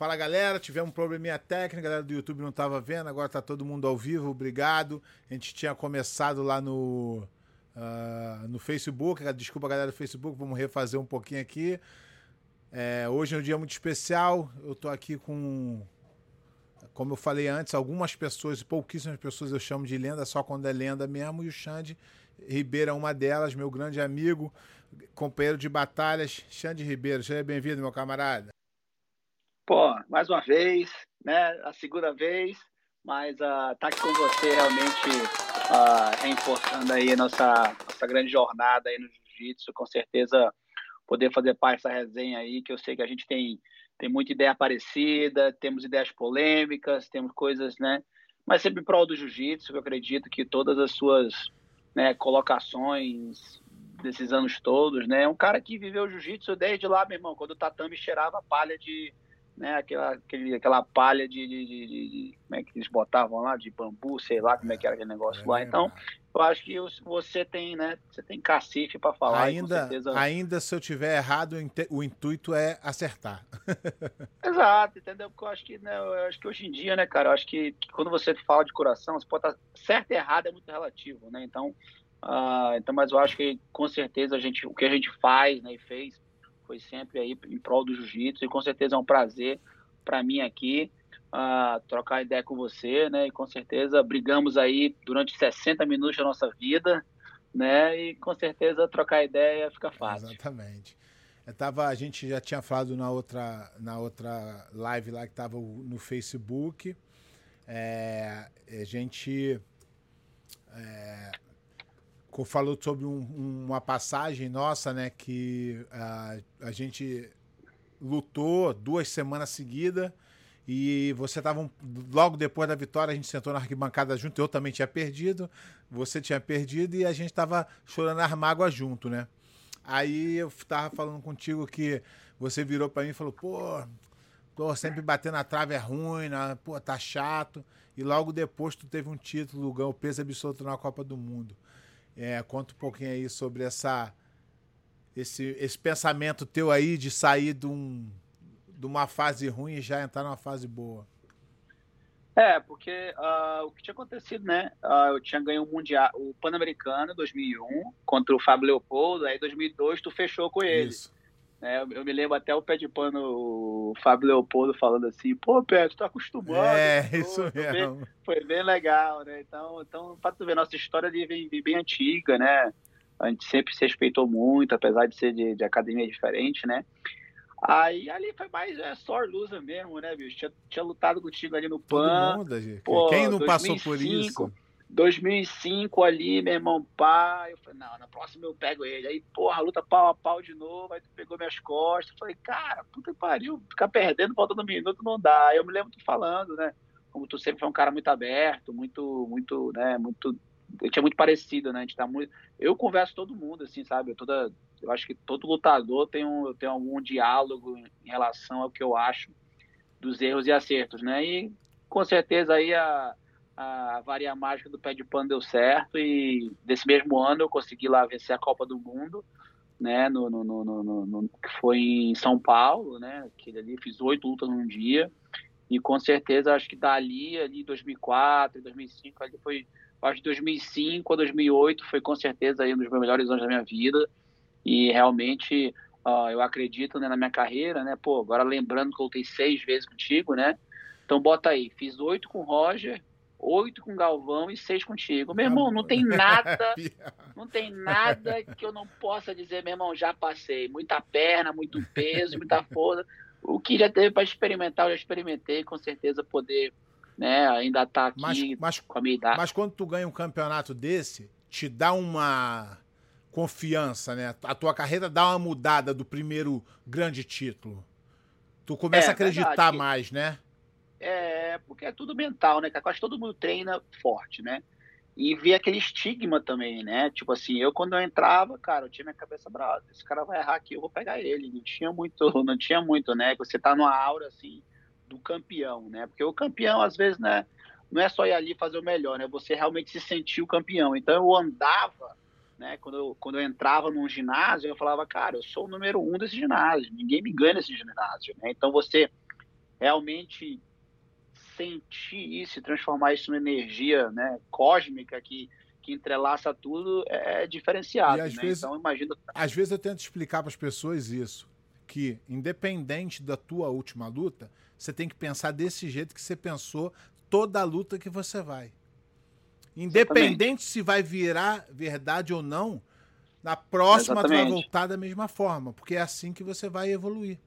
Fala galera, tivemos um probleminha técnico, a galera do YouTube não estava vendo, agora está todo mundo ao vivo, obrigado. A gente tinha começado lá no, uh, no Facebook, desculpa galera do Facebook, vamos refazer um pouquinho aqui. É, hoje é um dia muito especial, eu estou aqui com, como eu falei antes, algumas pessoas, pouquíssimas pessoas eu chamo de lenda, só quando é lenda mesmo, e o Xande Ribeiro é uma delas, meu grande amigo, companheiro de batalhas, Xande Ribeiro. Seja bem-vindo, meu camarada. Pô, mais uma vez, né? A segunda vez, mas uh, tá aqui com você realmente uh, reforçando aí a nossa, nossa grande jornada aí no Jiu-Jitsu, com certeza poder fazer parte dessa resenha aí, que eu sei que a gente tem, tem muita ideia parecida, temos ideias polêmicas, temos coisas, né? Mas sempre em prol do Jiu-Jitsu, eu acredito que todas as suas né, colocações desses anos todos, né? Um cara que viveu Jiu-Jitsu desde lá, meu irmão, quando o tatame cheirava palha de né? Aquela, aquele, aquela palha de, de, de, de, Como é que eles botavam lá? De bambu, sei lá como é que era aquele negócio é, lá. Então, eu acho que você tem, né? Você tem cacife para falar. Ainda, certeza... ainda se eu tiver errado, o intuito é acertar. Exato, entendeu? Porque eu acho que, né, eu acho que hoje em dia, né, cara, eu acho que, que quando você fala de coração, você pode estar certo e errado é muito relativo, né? Então, uh, então, mas eu acho que com certeza a gente, o que a gente faz, né, e fez foi sempre aí em prol do jiu-jitsu e com certeza é um prazer para mim aqui uh, trocar ideia com você, né? E com certeza brigamos aí durante 60 minutos da nossa vida, né? E com certeza trocar ideia fica fácil. Exatamente. Eu tava, a gente já tinha falado na outra, na outra live lá que estava no Facebook. É, a gente é, falou sobre um, uma passagem nossa, né? Que a, a gente lutou duas semanas seguidas e você estava um, logo depois da vitória a gente sentou na arquibancada junto eu também tinha perdido você tinha perdido e a gente estava chorando as mágoas junto né aí eu estava falando contigo que você virou para mim e falou pô tô sempre batendo na trave é ruim né? pô tá chato e logo depois tu teve um título ganhou peso absoluto na Copa do Mundo é, conta um pouquinho aí sobre essa, esse, esse pensamento teu aí de sair de, um, de uma fase ruim e já entrar numa fase boa. É, porque uh, o que tinha acontecido, né? Uh, eu tinha ganho o Mundial, o Pan-Americano em 2001 contra o Fábio Leopoldo, aí em 2002 tu fechou com ele. Isso. É, eu me lembro até o pé de pano, o Fábio Leopoldo falando assim, pô, Pé, tu tá acostumado. É, pô, isso mesmo. Bem, foi bem legal, né? Então, então pra tu ver, nossa história ali vem, bem antiga, né? A gente sempre se respeitou muito, apesar de ser de, de academia diferente, né? Aí ali foi mais é, só lusa mesmo, né, bicho? Tinha, tinha lutado contigo ali no PAN. Todo mundo, pô, Quem não 2005, passou por isso? 2005 ali, meu irmão, pá, eu falei, não, na próxima eu pego ele. Aí, porra, luta pau a pau de novo, aí tu pegou minhas costas. Eu falei, cara, puta que pariu, ficar perdendo, faltando um minuto não dá. Aí eu me lembro tu falando, né, como tu sempre foi um cara muito aberto, muito, muito, né, muito, a gente é muito parecido, né, a gente tá muito, eu converso todo mundo, assim, sabe, eu toda, eu acho que todo lutador tem um, tem algum diálogo em relação ao que eu acho dos erros e acertos, né, e com certeza aí a a varia mágica do pé de pano deu certo e desse mesmo ano eu consegui lá vencer a Copa do Mundo, né, no, no, no, no que foi em São Paulo, né, que ali fiz oito lutas num dia e com certeza acho que dali ali 2004, 2005 ali foi acho que 2005 a 2008 foi com certeza aí um dos meus melhores anos da minha vida e realmente uh, eu acredito né, na minha carreira, né, pô, agora lembrando que eu lutei seis vezes contigo, né, então bota aí, fiz oito com o Roger, oito com Galvão e seis contigo. Meu irmão, não tem nada, não tem nada que eu não possa dizer, meu irmão, já passei. Muita perna, muito peso, muita força. O que já teve para experimentar, eu já experimentei, com certeza poder, né, ainda estar tá aqui mas, mas, com a minha idade. Mas quando tu ganha um campeonato desse, te dá uma confiança, né? A tua carreira dá uma mudada do primeiro grande título. Tu começa é, a acreditar verdade. mais, né? É, porque é tudo mental, né? Quase todo mundo treina forte, né? E vê aquele estigma também, né? Tipo assim, eu quando eu entrava, cara, eu tinha minha cabeça brava. Esse cara vai errar aqui, eu vou pegar ele. Não tinha muito, não tinha muito, né? Você tá numa aura assim do campeão, né? Porque o campeão às vezes, né, não é só ir ali fazer o melhor, né? Você realmente se sentir o campeão. Então eu andava, né? Quando eu, quando eu entrava num ginásio, eu falava, cara, eu sou o número um desse ginásio. Ninguém me ganha nesse ginásio, né? Então você realmente sentir isso e transformar isso em energia né, cósmica que, que entrelaça tudo é, é diferenciado. Às, né? vezes, então, imagino... às vezes eu tento explicar para as pessoas isso, que independente da tua última luta, você tem que pensar desse jeito que você pensou toda a luta que você vai. Independente Exatamente. se vai virar verdade ou não, na próxima Exatamente. tu vai voltar da mesma forma, porque é assim que você vai evoluir.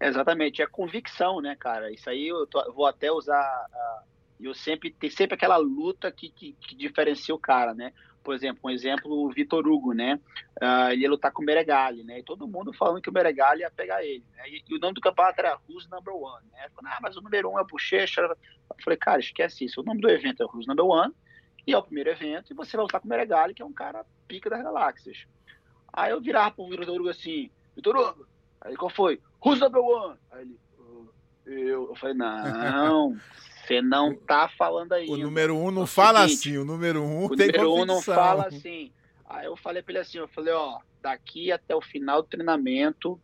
Exatamente, é convicção, né, cara? Isso aí eu, tô, vou até usar. Uh, eu sempre tem sempre aquela luta que, que, que, diferencia o cara, né? Por exemplo, um exemplo, o Vitor Hugo, né? Uh, ele ia lutar com o Meregali, né? E todo mundo falando que o Meregali ia pegar ele. Né? E, e, o nome do campeonato era Who's Number One, né? Falei, ah, mas o número um é o Bochecha. Eu falei, cara, esquece isso. O nome do evento é Who's Number One e é o primeiro evento, e você vai lutar com o Meregali, que é um cara pica das galáxias. Aí eu virava pro Vitor Hugo assim, Vitor Hugo, aí qual foi? Who's number one? Aí ele, oh, eu, eu falei, não, você não tá falando aí. O número um não é fala seguinte, assim, o número um o tem número um não fala assim. Aí eu falei pra ele assim, eu falei, ó, daqui até o final do treinamento,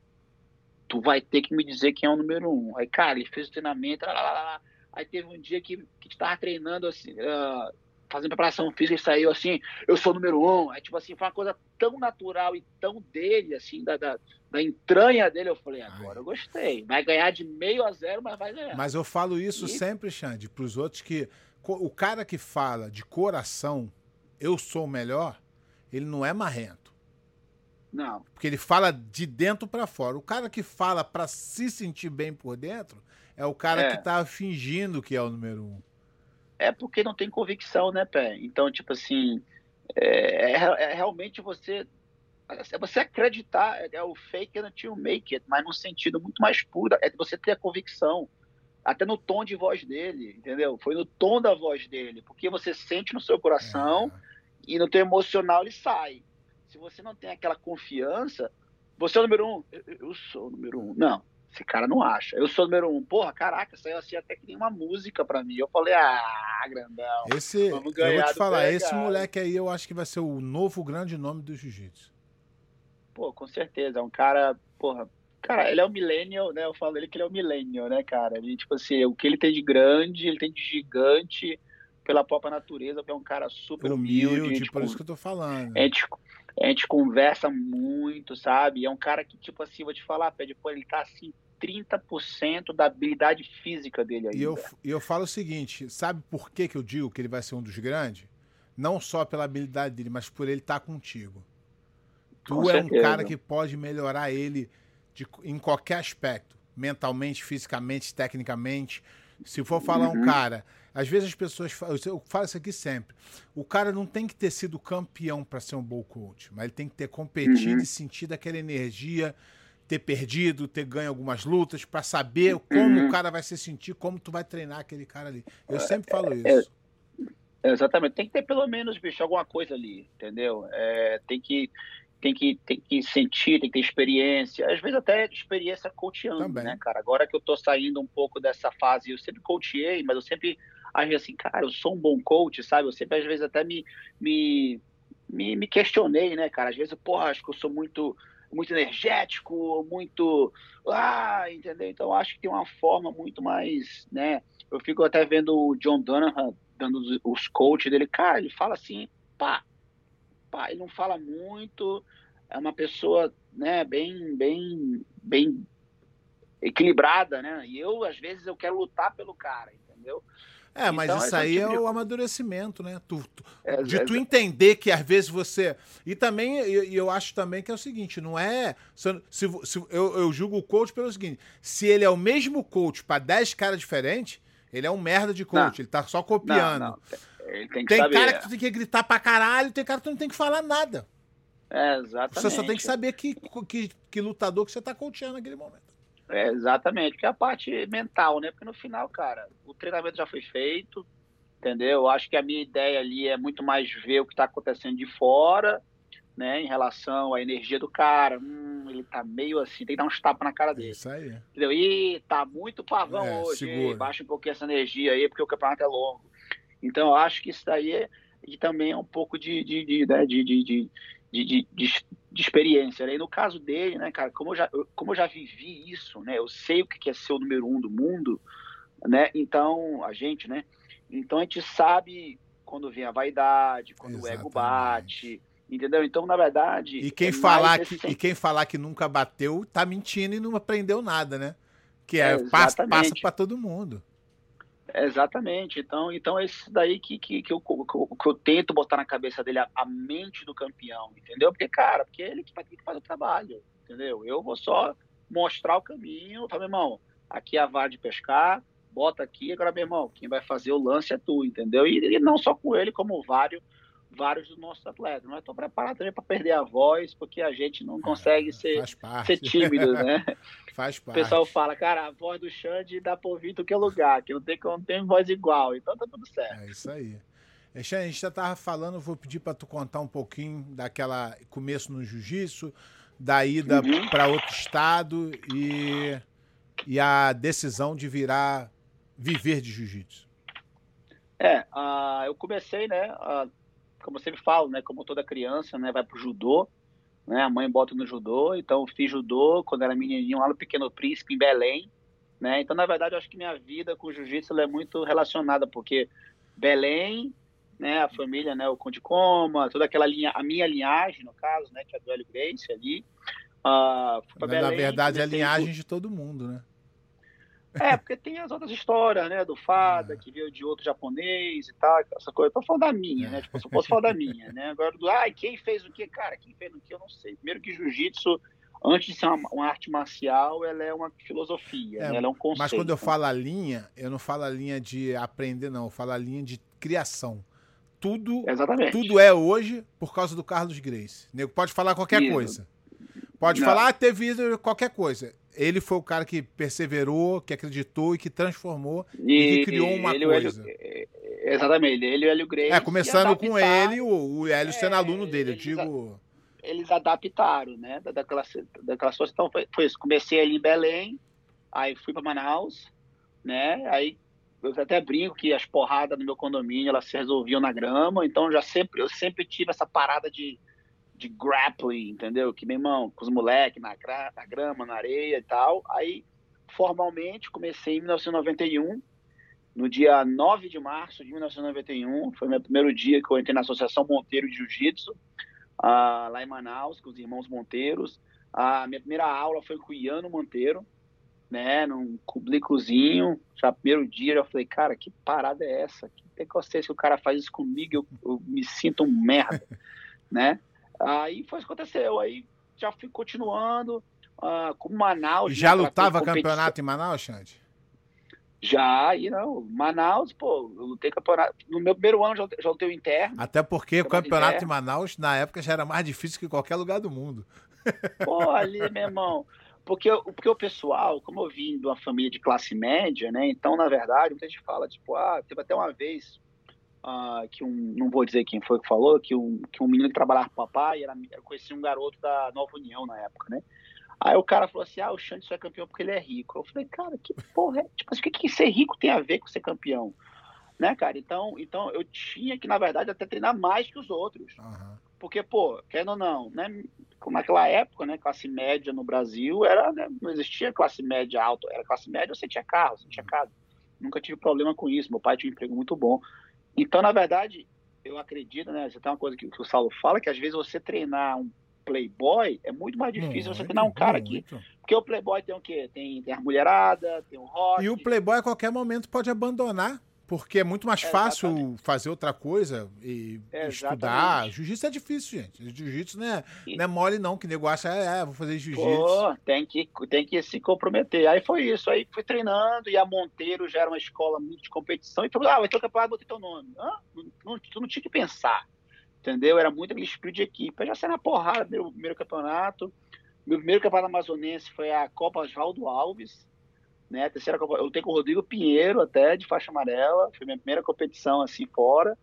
tu vai ter que me dizer quem é o número um. Aí, cara, ele fez o treinamento, lá, lá, lá. aí teve um dia que, que tava treinando assim, uh, fazendo preparação física, ele saiu assim, eu sou o número um. Aí, tipo assim, foi uma coisa tão natural e tão dele, assim, da, da, da entranha dele. Eu falei, agora Ai. eu gostei. Vai ganhar de meio a zero, mas vai ganhar. Mas eu falo isso e... sempre, Xande, pros outros que o cara que fala de coração, eu sou o melhor, ele não é marrento. Não. Porque ele fala de dentro para fora. O cara que fala para se sentir bem por dentro é o cara é. que tá fingindo que é o número um é porque não tem convicção, né, Pé? Então, tipo assim, é, é, é realmente você é você acreditar, é, é o fake until you make it, mas num sentido muito mais puro, é você ter a convicção, até no tom de voz dele, entendeu? Foi no tom da voz dele, porque você sente no seu coração é. e no teu emocional ele sai. Se você não tem aquela confiança, você é o número um, eu sou o número um. Não, esse cara não acha. Eu sou número um. Porra, caraca, saiu assim até que nem uma música pra mim. Eu falei, ah, grandão. Esse, vamos ganhar eu vou te falar, esse moleque aí eu acho que vai ser o novo grande nome do jiu-jitsu. Pô, com certeza. É um cara, porra, cara, ele é um millennial, né? Eu falo ele que ele é um millennial, né, cara? Ele, tipo assim, o que ele tem de grande, ele tem de gigante pela própria natureza, que é um cara super humilde. humilde por isso que eu tô falando. A gente, a gente conversa muito, sabe? É um cara que, tipo assim, vou te falar, pede, pô, ele tá assim, 30% da habilidade física dele ainda. E eu, eu falo o seguinte, sabe por que, que eu digo que ele vai ser um dos grandes? Não só pela habilidade dele, mas por ele estar tá contigo. Tu Com é certeza. um cara que pode melhorar ele de, em qualquer aspecto. Mentalmente, fisicamente, tecnicamente. Se for falar uhum. um cara às vezes as pessoas. Eu falo isso aqui sempre. O cara não tem que ter sido campeão para ser um bom coach, mas ele tem que ter competido uhum. e sentido aquela energia, ter perdido, ter ganho algumas lutas, para saber como uhum. o cara vai se sentir, como tu vai treinar aquele cara ali. Eu é, sempre falo é, isso. É, exatamente. Tem que ter pelo menos, bicho, alguma coisa ali, entendeu? É, tem que tem que, tem que sentir, tem que ter experiência, às vezes até experiência coachando, Também. né, cara? Agora que eu tô saindo um pouco dessa fase, eu sempre coachei, mas eu sempre aí assim, cara, eu sou um bom coach, sabe? Eu sempre às vezes até me, me, me, me questionei, né, cara? Às vezes, porra, acho que eu sou muito muito energético, muito ah, entendeu? Então acho que tem uma forma muito mais, né? Eu fico até vendo o John Donovan dando os, os coaches dele, cara, ele fala assim, pá, pá, ele não fala muito, é uma pessoa, né, bem, bem, bem equilibrada, né? E eu às vezes eu quero lutar pelo cara, entendeu? É, mas então, isso aí tipo é o amadurecimento, né? Tu, tu, é, de é, tu entender que às vezes você. E também, eu, eu acho também que é o seguinte: não é. Se, se, se eu, eu julgo o coach pelo seguinte: se ele é o mesmo coach para 10 caras diferentes, ele é um merda de coach, não, ele tá só copiando. Não, não. Tem tem cara que tu tem que gritar pra caralho, tem cara que tu não tem que falar nada. É, exatamente. Você só tem que saber que, que, que lutador que você tá coachando naquele momento. É, exatamente, que é a parte mental, né? Porque no final, cara, o treinamento já foi feito, entendeu? Eu acho que a minha ideia ali é muito mais ver o que está acontecendo de fora, né? Em relação à energia do cara. Hum, ele tá meio assim, tem que dar uns tapas na cara dele. Isso aí. Entendeu? Ih, tá muito pavão é, hoje. Baixa um pouquinho essa energia aí, porque o campeonato é longo. Então, eu acho que isso daí é, e também é um pouco de, de, de, né, de, de, de de, de, de, de experiência. Né? E no caso dele, né, cara, como eu, já, como eu já vivi isso, né, eu sei o que é ser o número um do mundo, né, então, a gente, né, então a gente sabe quando vem a vaidade, quando Exatamente. o ego bate, entendeu? Então, na verdade... E quem, é falar que, e quem falar que nunca bateu, tá mentindo e não aprendeu nada, né? Que é, é passa, passa para todo mundo. Exatamente. Então, então é isso daí que, que, que, eu, que eu tento botar na cabeça dele, a, a, mente do campeão, entendeu? Porque, cara, porque ele que vai ter que fazer o trabalho, entendeu? Eu vou só mostrar o caminho, falar, meu irmão, aqui é a vara de pescar, bota aqui, agora, meu irmão, quem vai fazer o lance é tu, entendeu? E, e não só com ele, como vários vários dos nossos atletas. Mas estou preparado também para perder a voz, porque a gente não consegue é, ser, ser tímido, né? Faz parte. O pessoal fala, cara, a voz do Xande dá para ouvir que lugar, que não tem, não tem voz igual, então tá tudo certo. É isso aí. Xande, a gente já estava falando, vou pedir para tu contar um pouquinho daquela começo no jiu-jitsu, da ida uhum. para outro estado e, e a decisão de virar viver de jiu-jitsu. É, uh, eu comecei, né, uh, como eu sempre falo, né, como toda criança, né, vai pro judô, né, a mãe bota no judô, então eu fiz judô quando era menininho lá no Pequeno Príncipe, em Belém, né, então na verdade eu acho que minha vida com jiu-jitsu é muito relacionada, porque Belém, né, a família, né, o Conde Coma, toda aquela linha, a minha linhagem, no caso, né, que é do Hélio Grace ali, uh, fui Belém, Na verdade é a linhagem de todo mundo, né? É, porque tem as outras histórias, né? Do Fada, é. que veio de outro japonês e tal, essa coisa. Eu tô falando da minha, né? Tipo, eu posso falar da minha, né? Agora, do, ai, quem fez o quê? Cara, quem fez o quê? Eu não sei. Primeiro que jiu-jitsu, antes de ser uma, uma, arte marcial, ela é uma filosofia, é, né? ela é um conceito. Mas quando eu falo a linha, eu não falo a linha de aprender, não. Eu falo a linha de criação. Tudo, Exatamente. tudo é hoje por causa do Carlos Grace. Nego pode falar qualquer Isso. coisa. Pode não. falar, ah, teve qualquer coisa ele foi o cara que perseverou, que acreditou e que transformou e, e que criou uma coisa. Hélio, é, exatamente, ele e o Hélio Grace. É, começando com ele, o, o Hélio é, sendo aluno dele, eu digo. Eles adaptaram, né? Daquela, daquela situação. Então foi, foi isso. Comecei ali em Belém, aí fui para Manaus, né? Aí eu até brinco que as porradas no meu condomínio elas se resolviam na grama, então já sempre eu sempre tive essa parada de de grappling, entendeu? Que, meu irmão, com os moleques na, na grama, na areia e tal. Aí, formalmente, comecei em 1991, no dia 9 de março de 1991. Foi meu primeiro dia que eu entrei na Associação Monteiro de Jiu-Jitsu, uh, lá em Manaus, com os irmãos Monteiros. A minha primeira aula foi com o Iano Monteiro, né, num cublicozinho. Já primeiro dia, eu falei, cara, que parada é essa? Que precocemente que o cara faz isso comigo, eu, eu me sinto um merda, né? Aí foi isso que aconteceu. Aí já fui continuando uh, com Manaus. Já né, lutava campeonato em Manaus, Xande? Já, aí não. Manaus, pô, eu lutei campeonato. No meu primeiro ano já, já lutei o interno. Até porque o campeonato interno. em Manaus, na época, já era mais difícil que qualquer lugar do mundo. Pô, ali, meu irmão. Porque, porque o pessoal, como eu vim de uma família de classe média, né? Então, na verdade, muita gente fala, tipo, ah, teve até uma vez uh, que um, não vou dizer quem foi que falou, que um, que um menino que trabalhava com o papai, era, eu conheci um garoto da Nova União na época, né? Aí o cara falou assim: ah, o Xande só é campeão porque ele é rico. Eu falei, cara, que porra é? Tipo, assim, o que, que ser rico tem a ver com ser campeão? Né, cara? Então, então eu tinha que, na verdade, até treinar mais que os outros. Uhum. Porque, pô, querendo ou não, né? Como naquela época, né? Classe média no Brasil era, né, não existia classe média alta, era classe média, você tinha carro, você tinha casa. Nunca tive problema com isso. Meu pai tinha um emprego muito bom. Então, na verdade, eu acredito, né? Você tem uma coisa que, que o Saulo fala, que às vezes você treinar um playboy é muito mais difícil muito, você treinar um cara aqui. Porque o playboy tem o quê? Tem, tem a mulherada, tem o rock. E o playboy a qualquer momento pode abandonar porque é muito mais fácil Exatamente. fazer outra coisa e Exatamente. estudar. Jiu-jitsu é difícil, gente. Jiu-jitsu não, é, não é mole, não, que nego acha, é, é vou fazer jiu-jitsu. Tem que, tem que se comprometer. Aí foi isso. Aí fui treinando e a Monteiro já era uma escola muito de competição. E falou, ah, vai ter o campeonato, botei teu nome. Ah, não, tu não tinha que pensar. Entendeu? Era muito aquele espírito de equipe. Aí já saí na porrada, meu primeiro campeonato. Meu primeiro campeonato amazonense foi a Copa Oswaldo Alves né? A terceira Copa, eu lutei com o Rodrigo Pinheiro até, de faixa amarela, foi minha primeira competição assim fora.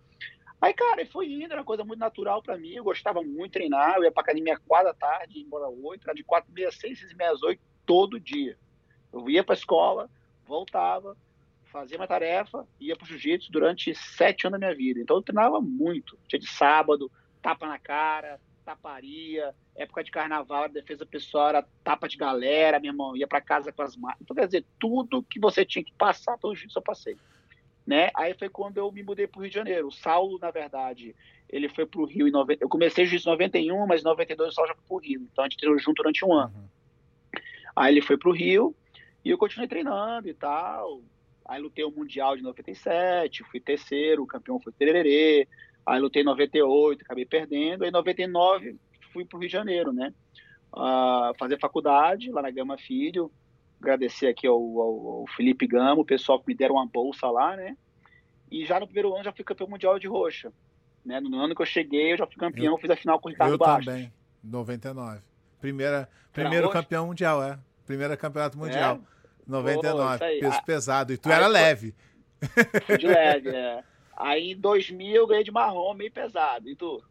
Aí, cara, foi indo, era uma coisa muito natural para mim, eu gostava muito de treinar, eu ia pra academia quatro da tarde, embora oito, era de quatro, meia, seis, seis, meia, oito, todo dia. Eu ia pra escola, voltava, fazia uma tarefa, ia pro jiu-jitsu durante sete anos da minha vida. Então eu treinava muito, tinha de sábado, tapa na cara, taparia, época de carnaval, a defesa pessoal era tapa de galera, meu irmão, ia para casa com as máquinas. Então, quer dizer, tudo que você tinha que passar pelo jiu-jitsu eu passei. Né? Aí foi quando eu me mudei para o Rio de Janeiro. O Saulo, na verdade, ele foi para o Rio em 90. Eu comecei jiu-jitsu em 91, mas em 92 o Saulo já foi para o Rio. Então a gente treinou junto durante um ano. Uhum. Aí ele foi para o Rio e eu continuei treinando e tal. Aí lutei o Mundial de 97, fui terceiro, o campeão foi Tererê. Aí lutei em 98, acabei perdendo. Aí em 99 fui para o Rio de Janeiro, né? Uh, fazer faculdade lá na Gama Filho. Agradecer aqui ao, ao, ao, Felipe Gama, o pessoal que me deram uma bolsa lá, né? E já no primeiro ano já fui campeão mundial de roxa. Né? No ano que eu cheguei, eu já fui campeão, eu, fiz a final com o Ricardo Eu Bastos. também, 99. Primeira, primeiro campeão mundial, é. Primeiro campeonato mundial. É? 99, Pô, peso ah, pesado. E tu era leve. Fui de leve, é. Aí em 2000 eu ganhei de marrom, meio pesado. E tu?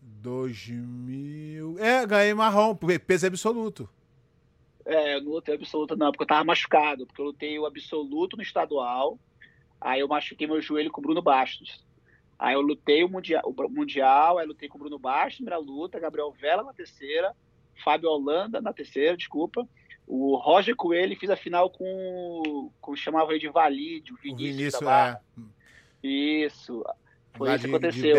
2000. É, ganhei marrom, peso absoluto. É, eu não lutei absoluto não, porque eu tava machucado. Porque eu lutei o absoluto no estadual. Aí eu machuquei meu joelho com o Bruno Bastos. Aí eu lutei o mundial, o mundial aí lutei com o Bruno Bastos, primeira luta, Gabriel Vela na terceira, Fábio Holanda na terceira, desculpa. O Roger Coelho fez a final com, com chamava ele de Valide, o Vinícius. O Vinícius é. Isso. Foi Lá isso que aconteceu.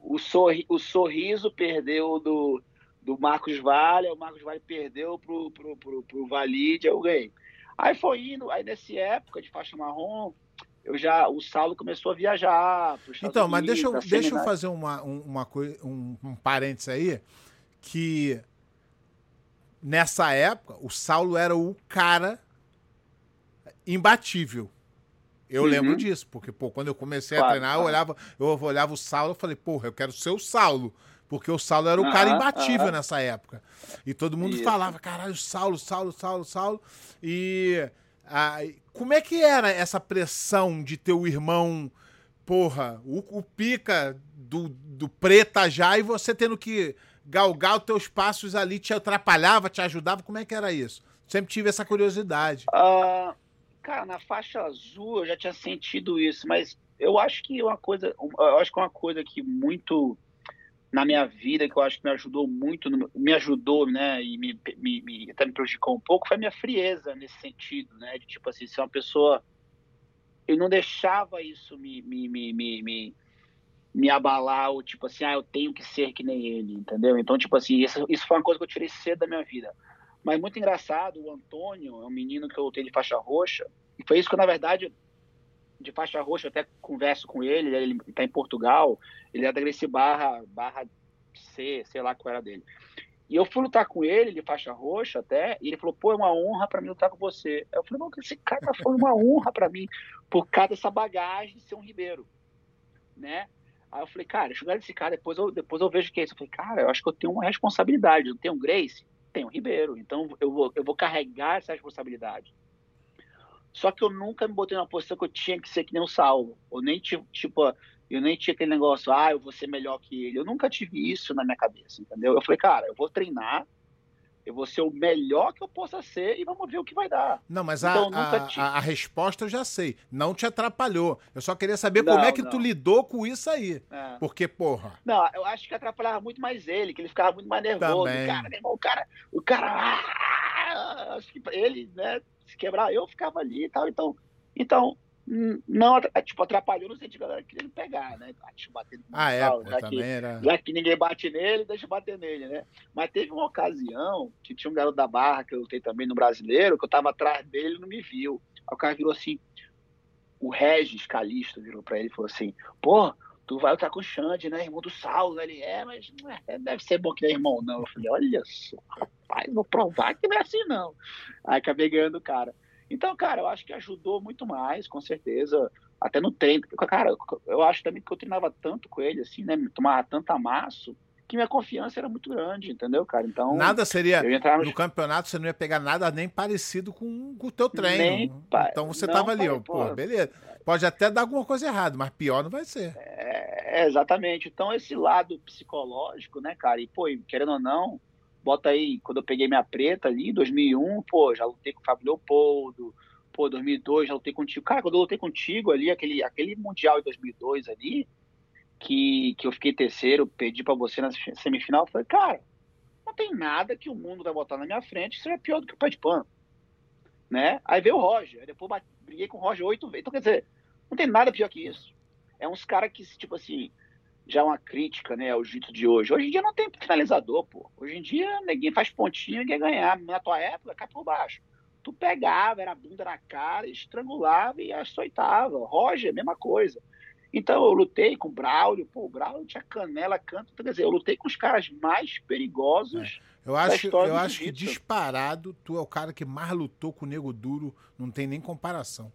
O, o, sorri, o sorriso perdeu do, do Marcos Vale, o Marcos Vale perdeu pro, pro, pro, pro Valide, eu ganhei. Aí foi indo, aí nessa época de faixa marrom, eu já o Saulo começou a viajar. Então, mas deixa eu, deixa eu fazer uma, uma, um, um parênteses aí, que nessa época, o Saulo era o cara imbatível. Eu uhum. lembro disso, porque, pô, quando eu comecei claro, a treinar, claro. eu olhava, eu olhava o Saulo e falei, porra, eu quero ser o Saulo. Porque o Saulo era o cara imbatível nessa época. E todo mundo Isso. falava, caralho, Saulo, Saulo, Saulo, Saulo. E ah, como é que era essa pressão de ter o irmão, porra, o, o pica do, do preta já e você tendo que galgar os teus passos ali te atrapalhava, te ajudava? Como é que era isso? Sempre tive essa curiosidade. Uh, cara, na faixa azul eu já tinha sentido isso, mas eu acho que uma coisa, eu acho que uma coisa que muito na minha vida que eu acho que me ajudou muito, me ajudou, né, e me, me, me até me prejudicou um pouco, foi a minha frieza nesse sentido, né, de tipo assim, ser uma pessoa, eu não deixava isso me, me, me, me, me abalar, ou tipo assim, ah, eu tenho que ser que nem ele, entendeu? Então, tipo assim, isso, isso foi uma coisa que eu tirei cedo da minha vida. Mas muito engraçado, o Antônio é um menino que eu tenho de faixa roxa, e foi isso que, na verdade, de faixa roxa, eu até converso com ele, ele está em Portugal, ele é da Gracie Barra, barra C, sei lá qual era dele. E eu fui lutar com ele, de faixa roxa até, e ele falou, pô, é uma honra para mim lutar com você. Eu falei, não, esse cara foi uma honra para mim, por causa dessa bagagem de ser um Ribeiro, né? Aí eu falei, cara, deixa eu ver esse cara, depois eu, depois eu vejo o que é isso. Eu falei, cara, eu acho que eu tenho uma responsabilidade. Eu tenho Grace? Tenho Ribeiro. Então eu vou, eu vou carregar essa responsabilidade. Só que eu nunca me botei numa posição que eu tinha que ser que nem o Saulo. Ou nem, tipo, eu nem tinha aquele negócio, ah, eu vou ser melhor que ele. Eu nunca tive isso na minha cabeça, entendeu? Eu falei, cara, eu vou treinar, eu vou ser o melhor que eu possa ser e vamos ver o que vai dar. Não, mas então, a, a, te... a, a, resposta eu já sei. Não te atrapalhou. Eu só queria saber não, como é que não. tu lidou com isso aí. É. Porque, porra. Não, eu acho que atrapalhava muito mais ele, que ele ficava muito mais nervoso. Também. Cara, irmão, o cara, o cara. Ah, acho que ele, né, se quebrar, eu ficava ali e tal. Então, então não, é, tipo, atrapalhou no sentido galera querendo pegar, né? Ah, deixa eu bater no ah, é, pô, já, que, era... já que ninguém bate nele, deixa eu bater nele, né? Mas teve uma ocasião que tinha um garoto da barra que eu lutei também no brasileiro, que eu tava atrás dele e não me viu. Aí o cara virou assim, o Regis Calisto virou pra ele e falou assim, pô, tu vai lutar com o Xande, né? Irmão do Saulo. Ele é, mas é, deve ser bom que não é irmão, não. Eu falei, olha só, rapaz, vou provar que não é assim, não. Aí acabei ganhando o cara. Então, cara, eu acho que ajudou muito mais, com certeza, até no treino. Cara, eu acho também que eu treinava tanto com ele, assim, né? Tomava tanto amasso, que minha confiança era muito grande, entendeu, cara? Então. Nada seria. No... no campeonato você não ia pegar nada nem parecido com, com o teu treino. Pa... Então você não, tava ali, ó, pô, beleza. Pode até dar alguma coisa errada, mas pior não vai ser. É, exatamente. Então, esse lado psicológico, né, cara? E, pô, querendo ou não, bota aí, quando eu peguei minha preta ali, 2001, pô, já lutei com o Fábio Leopoldo, pô, 2002 já lutei contigo. Cara, quando eu lutei contigo ali, aquele, aquele Mundial de 2002 ali, que, que eu fiquei terceiro, perdi para você na semifinal. Eu falei, cara, não tem nada que o mundo vai botar na minha frente que seja pior do que o pé de pano. Né? Aí veio o Roger, aí depois briguei com o Roger oito vezes. Então, quer dizer, não tem nada pior que isso. É uns caras que, tipo assim, já é uma crítica, né, ao jiu de hoje. Hoje em dia não tem finalizador, pô. Hoje em dia ninguém faz pontinho e quer ganhar. Na tua época, cai por baixo. Tu pegava, era bunda na cara, estrangulava e açoitava. Roger, mesma coisa. Então eu lutei com o Braulio, pô, o Braulio tinha canela, canto, quer dizer, eu lutei com os caras mais perigosos. É. Eu acho, eu acho que disparado, tu é o cara que mais lutou com o Nego Duro, não tem nem comparação.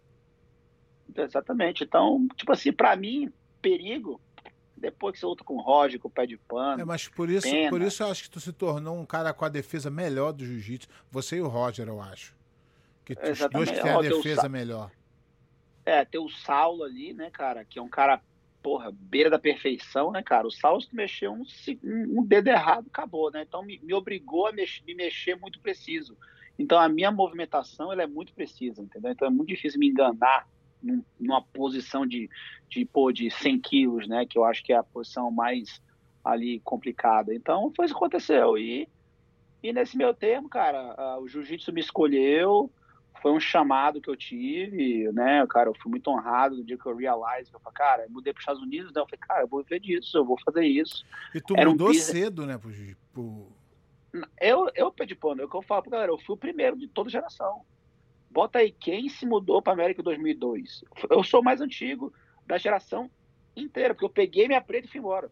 Exatamente. Então, tipo assim, para mim, perigo, depois que você luta com o Roger, com o pé de pano. É, mas por isso, pena. por isso eu acho que tu se tornou um cara com a defesa melhor do jiu-jitsu. Você e o Roger, eu acho. Que os dois que têm a defesa melhor. É, ter o Saulo ali, né, cara, que é um cara, porra, beira da perfeição, né, cara? O Saulo, se mexeu um, um, dedo errado, acabou, né? Então me, me obrigou a mex, me mexer muito preciso. Então a minha movimentação, ela é muito precisa, entendeu? Então é muito difícil me enganar num, numa posição de, de, pô, de 100 quilos, né? Que eu acho que é a posição mais ali complicada. Então foi isso que aconteceu. E, e nesse meu termo, cara, o jiu-jitsu me escolheu, foi um chamado que eu tive, né, cara, eu fui muito honrado no dia que eu realize, eu falei, cara, eu mudei para os Estados Unidos, né, eu falei, cara, eu vou ver disso, eu vou fazer isso. E tu Era mudou um cedo, né, pro, pro... Eu, eu pedi pano, é o que eu falo pra galera, eu fui o primeiro de toda geração. Bota aí, quem se mudou para América em 2002? Eu sou mais antigo da geração inteira, porque eu peguei minha preta e fui embora,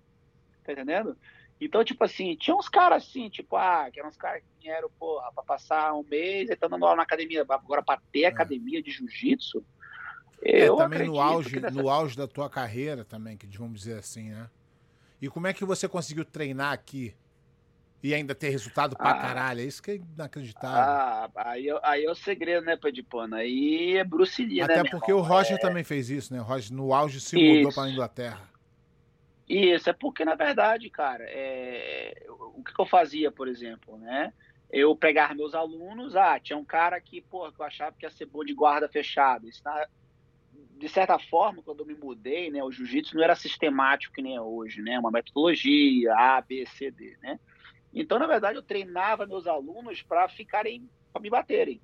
tá entendendo? Então, tipo assim, tinha uns caras assim, tipo, ah, que eram uns caras que vieram, porra, pra passar um mês e estão dando aula na academia. Agora, pra ter é. academia de jiu-jitsu. É, também no auge, no auge da tua carreira também, que vamos dizer assim, né? E como é que você conseguiu treinar aqui e ainda ter resultado pra ah, caralho? É isso que é inacreditável. Ah, aí, aí é o segredo, né, Padipano? Aí é Bruce Lee, Até né, porque o Roger é... também fez isso, né? O Roger no auge se isso. mudou pra Inglaterra. Isso, é porque, na verdade, cara, é... o que, eu fazia, por exemplo, né? Eu pegar meus alunos, ah, tinha um cara que, porra, que eu achava que ia ser bom de guarda fechada. Isso, na... de certa forma, quando eu me mudei, né, o jiu-jitsu não era sistemático que nem é hoje, né? Uma metodologia, A, B, C, D, né? Então, na verdade, eu treinava meus alunos para ficarem, para me baterem.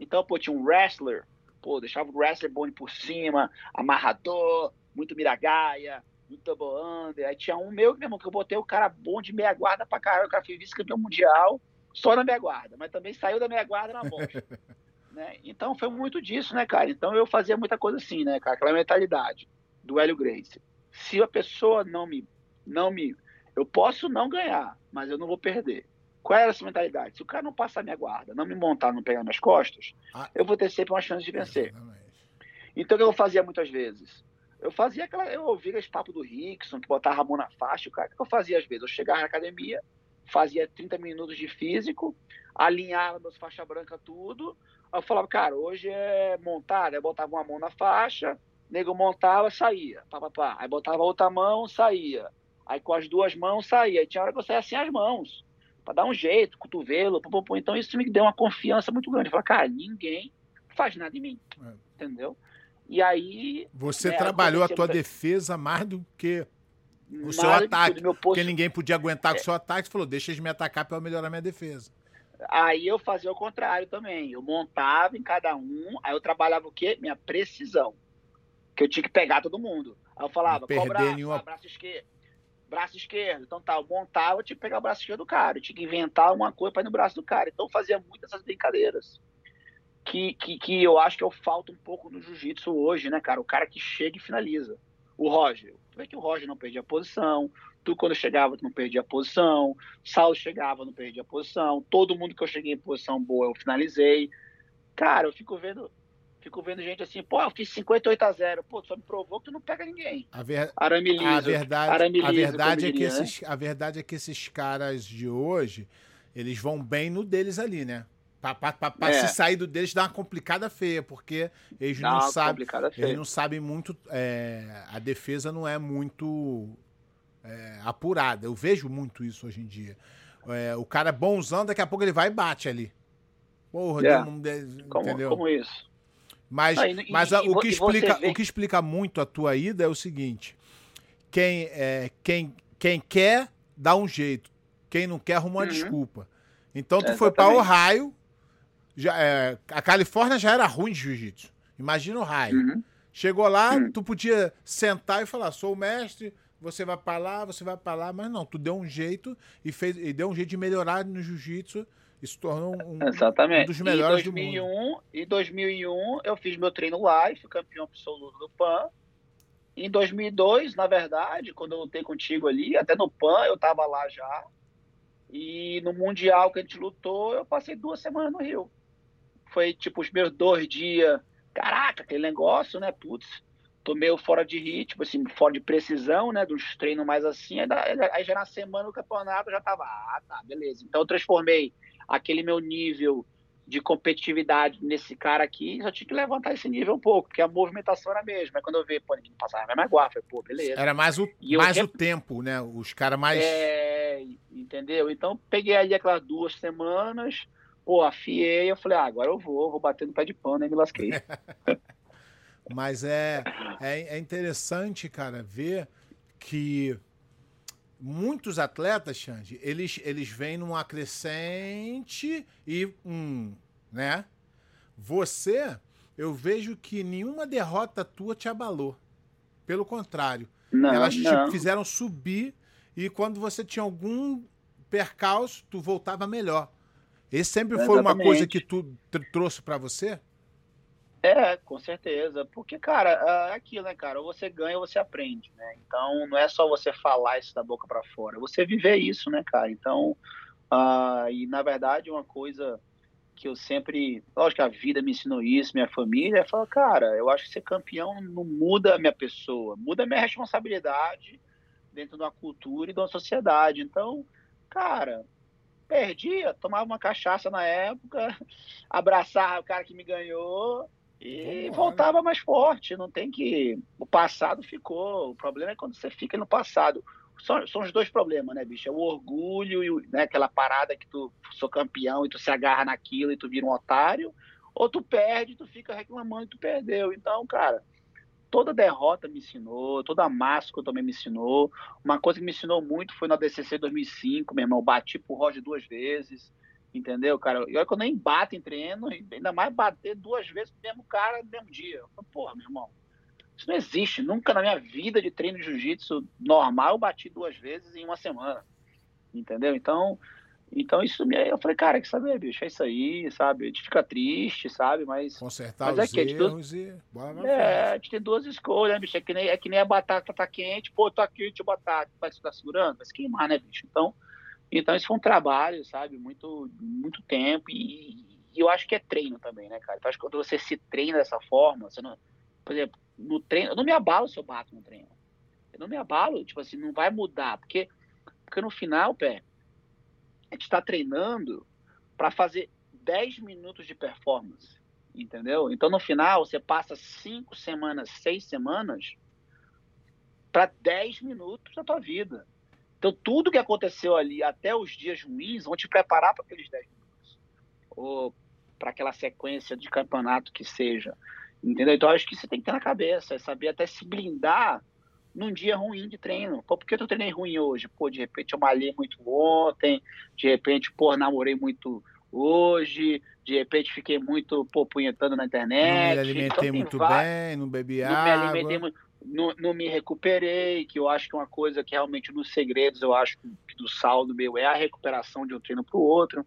Então, pô, tinha um wrestler, pô, deixava o wrestler bom por cima, amarrador, muito miragaia, do Double Under. Aí tinha um meu, meu irmão, que eu botei o cara bom de meia guarda pra caralho. O cara foi vice-campeão mundial só na meia guarda, mas também saiu da meia guarda na mostra. né? Então foi muito disso, né, cara? Então eu fazia muita coisa assim, né, cara? Aquela mentalidade do Hélio Grace. Se a pessoa não me. não me Eu posso não ganhar, mas eu não vou perder. Qual era essa mentalidade? Se o cara não passar a minha guarda, não me montar, não pegar minhas costas, ah, eu vou ter sempre uma chance de vencer. Então o que eu fazia muitas vezes? Eu fazia aquela. Eu ouvia esse papo do Rickson, que botava a mão na faixa, o cara. O que eu fazia às vezes? Eu chegava na academia, fazia 30 minutos de físico, alinhava meus faixa branca tudo. Aí eu falava, cara, hoje é montar, aí botava uma mão na faixa, nego montava, saía. Pá, pá, pá. Aí botava outra mão, saía. Aí com as duas mãos saía. Aí tinha hora que eu saía assim as mãos. para dar um jeito, cotovelo, pô. Então isso me deu uma confiança muito grande. Eu falei, cara, ninguém faz nada em mim. É. Entendeu? E aí. Você né, trabalhou a tua defesa mais do que o mais seu ataque. Posto... Porque ninguém podia aguentar com o é. seu ataque. Você falou, deixa eles me atacar para eu melhorar minha defesa. Aí eu fazia o contrário também. Eu montava em cada um, aí eu trabalhava o quê? Minha precisão. Que eu tinha que pegar todo mundo. Aí eu falava, qual braço? Nenhuma... Ah, braço esquerdo. Braço esquerdo. Então tá, eu montava, tinha que pegar o braço esquerdo do cara. Tinha que inventar uma coisa para ir no braço do cara. Então fazia muitas essas brincadeiras que, que, que eu acho que eu falta um pouco no jiu-jitsu hoje, né, cara? O cara que chega e finaliza. O Roger. Tu vê que o Roger não perdia a posição. Tu, quando chegava, tu não perdia a posição. Saulo chegava, não perdia a posição. Todo mundo que eu cheguei em posição boa, eu finalizei. Cara, eu fico vendo fico vendo gente assim, pô, eu fiz 58 a 0. Pô, só me provou que tu não pega ninguém. A, ver... a verdade, Aramilizo, a verdade é que diria, esses, né? a verdade é que esses caras de hoje, eles vão bem no deles ali, né? Para é. se sair do deles dá uma complicada feia, porque eles dá não sabem. Eles não sabem muito. É, a defesa não é muito é, apurada. Eu vejo muito isso hoje em dia. É, o cara é bonzão, daqui a pouco ele vai e bate ali. Porra, é. não, como, entendeu? Como isso. Mas, e, mas e, o, que explica, vê... o que explica muito a tua ida é o seguinte: quem, é, quem, quem quer, dá um jeito. Quem não quer, arruma uma uhum. desculpa. Então tu é, foi para Ohio. Já, é, a Califórnia já era ruim de jiu-jitsu. Imagina o Ohio. Uhum. Chegou lá, uhum. tu podia sentar e falar: sou o mestre, você vai para lá, você vai para lá, mas não, tu deu um jeito e fez e deu um jeito de melhorar no jiu-jitsu e se tornou um, Exatamente. um dos melhores em 2001, do mundo. Em 2001, eu fiz meu treino lá e fui campeão absoluto do PAN. Em 2002, na verdade, quando eu lutei contigo ali, até no PAN eu tava lá já. E no Mundial que a gente lutou, eu passei duas semanas no Rio. Foi tipo os meus dois dias. Caraca, aquele negócio, né? Putz, tô meio fora de ritmo, assim, fora de precisão, né? Dos treinos mais assim. Aí, já na semana do campeonato eu já tava, ah, tá, beleza. Então eu transformei aquele meu nível de competitividade nesse cara aqui, só tinha que levantar esse nível um pouco, porque a movimentação era a mesma. Aí quando eu vi, pô, ninguém passava mesma guarda, falei, pô, beleza. Era mais o, mais o tempo, né? Os caras mais. É, entendeu? Então peguei ali aquelas duas semanas, pô, afiei, eu falei, ah, agora eu vou, vou bater no pé de pano, aí me lasquei. Mas é, é, é interessante, cara, ver que muitos atletas, Xande, eles, eles vêm numa crescente e um, né? Você, eu vejo que nenhuma derrota tua te abalou. Pelo contrário, não, elas não. te fizeram subir e quando você tinha algum percalço, tu voltava melhor. Esse sempre foi uma coisa que tu trouxe para você? É, com certeza. Porque, cara, é aquilo, né, cara? Ou você ganha ou você aprende, né? Então, não é só você falar isso da boca para fora, é você viver isso, né, cara? Então, uh, e na verdade, uma coisa que eu sempre. Lógico que a vida me ensinou isso, minha família, é falar, cara, eu acho que ser campeão não muda a minha pessoa, muda a minha responsabilidade dentro de uma cultura e de uma sociedade. Então, cara, perdia, tomava uma cachaça na época, abraçava o cara que me ganhou e voltava mais forte. Não tem que. O passado ficou. O problema é quando você fica no passado. São, são os dois problemas, né, bicho? É o orgulho e né, aquela parada que tu sou campeão e tu se agarra naquilo e tu vira um otário. Ou tu perde, tu fica reclamando que tu perdeu. Então, cara, toda derrota me ensinou, toda máscara também me ensinou. Uma coisa que me ensinou muito foi na DCC 2005, meu irmão. Bati pro Roger duas vezes. Entendeu, cara? E olha que eu nem bato em treino, ainda mais bater duas vezes pro mesmo cara no mesmo dia. Eu falo, Porra, meu irmão, isso não existe. Nunca na minha vida de treino de jiu-jitsu normal eu bati duas vezes em uma semana. Entendeu? Então, então isso me. Eu falei, cara, que saber, bicho? É isso aí, sabe? A gente fica triste, sabe? Mas. Consertar mas os é que, erros e. Bora é, a gente tem duas escolhas, né, bicho? É que, nem, é que nem a batata tá quente, pô, tá quente a batata, vai ficar segurando? Vai se queimar, né, bicho? Então. Então isso foi um trabalho, sabe, muito, muito tempo e, e, eu acho que é treino também, né, cara? Então acho que quando você se treina dessa forma, você não, por exemplo, no treino, eu não me abalo se eu bato no treino. Eu não me abalo, tipo assim, não vai mudar, porque, porque no final, pé, a gente está treinando para fazer 10 minutos de performance, entendeu? Então no final você passa 5 semanas, 6 semanas para 10 minutos da tua vida. Então, tudo que aconteceu ali, até os dias ruins, vão te preparar para aqueles 10 minutos. Ou para aquela sequência de campeonato que seja. Entendeu? Então, acho que você tem que ter na cabeça, é saber até se blindar num dia ruim de treino. Pô, por que eu treinei ruim hoje? Pô, de repente eu malhei muito ontem, de repente, pô, namorei muito hoje, de repente fiquei muito, pô, punhetando na internet. Não me alimentei então, muito bem, não bebi não água. Me alimentei muito não, não, me recuperei, que eu acho que é uma coisa que realmente nos segredos, eu acho que do saldo meu é a recuperação de um treino para o outro.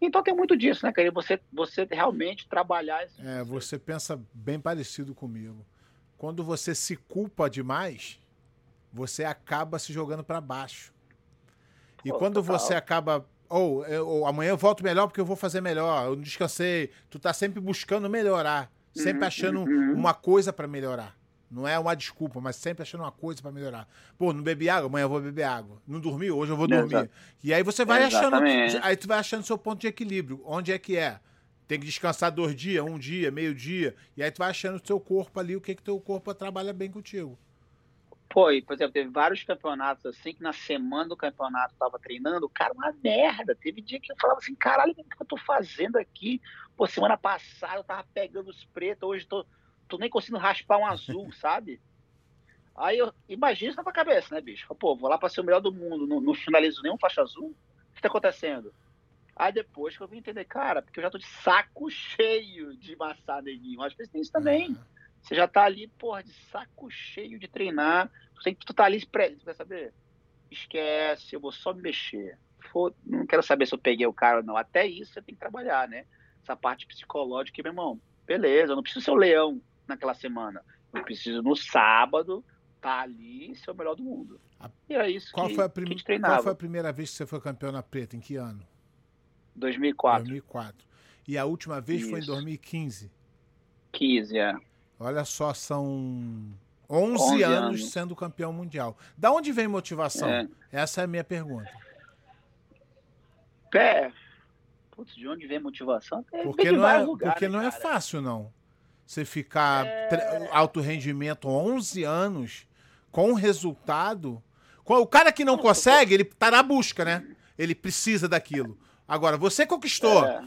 Então tem muito disso, né, cara? Você, você realmente trabalhar. É, você pensa bem parecido comigo. Quando você se culpa demais, você acaba se jogando para baixo. E Pô, quando total. você acaba ou, ou amanhã eu volto melhor porque eu vou fazer melhor, eu não descansei, tu tá sempre buscando melhorar, sempre uhum, achando uhum. uma coisa para melhorar. Não é uma desculpa, mas sempre achando uma coisa para melhorar. Pô, não bebi água, amanhã eu vou beber água. Não dormi, hoje eu vou dormir. Exato. E aí você vai Exatamente. achando. Aí tu vai achando seu ponto de equilíbrio. Onde é que é? Tem que descansar dois dias, um dia, meio dia. E aí tu vai achando o seu corpo ali, o que que teu corpo trabalha bem contigo. Pô, e, por exemplo, teve vários campeonatos assim que na semana do campeonato eu tava treinando, cara, uma merda. Teve dia que eu falava assim, caralho, o que eu tô fazendo aqui? Pô, semana passada eu tava pegando os pretos, hoje tô tô nem conseguindo raspar um azul, sabe? Aí eu imagina isso na tua cabeça, né, bicho? Pô, vou lá pra ser o melhor do mundo, não, não finalizo nenhum faixa azul. O que tá acontecendo? Aí depois que eu vim entender, cara, porque eu já tô de saco cheio de maçar neguinho. Às vezes tem isso também. Uhum. Você já tá ali, porra, de saco cheio de treinar. Tu, tu tá ali, quer saber? Esquece, eu vou só me mexer. For, não quero saber se eu peguei o cara ou não. Até isso você tem que trabalhar, né? Essa parte psicológica, meu irmão. Beleza, eu não preciso ser o leão naquela semana. Eu preciso no sábado tá ali e ser o melhor do mundo. E é isso qual que, foi a prim... que Qual foi a primeira vez que você foi campeão na preta? Em que ano? 2004. 2004. E a última vez isso. foi em 2015? 15, é. Olha só, são 11, 11 anos, anos, sendo campeão mundial. Da onde vem motivação? É. Essa é a minha pergunta. Pé. Putz, de onde vem motivação? É porque não, é, lugar, porque né, não é fácil, não. Você ficar é... alto rendimento 11 anos com resultado. O cara que não consegue, ele tá na busca, né? Ele precisa daquilo. Agora, você conquistou. É.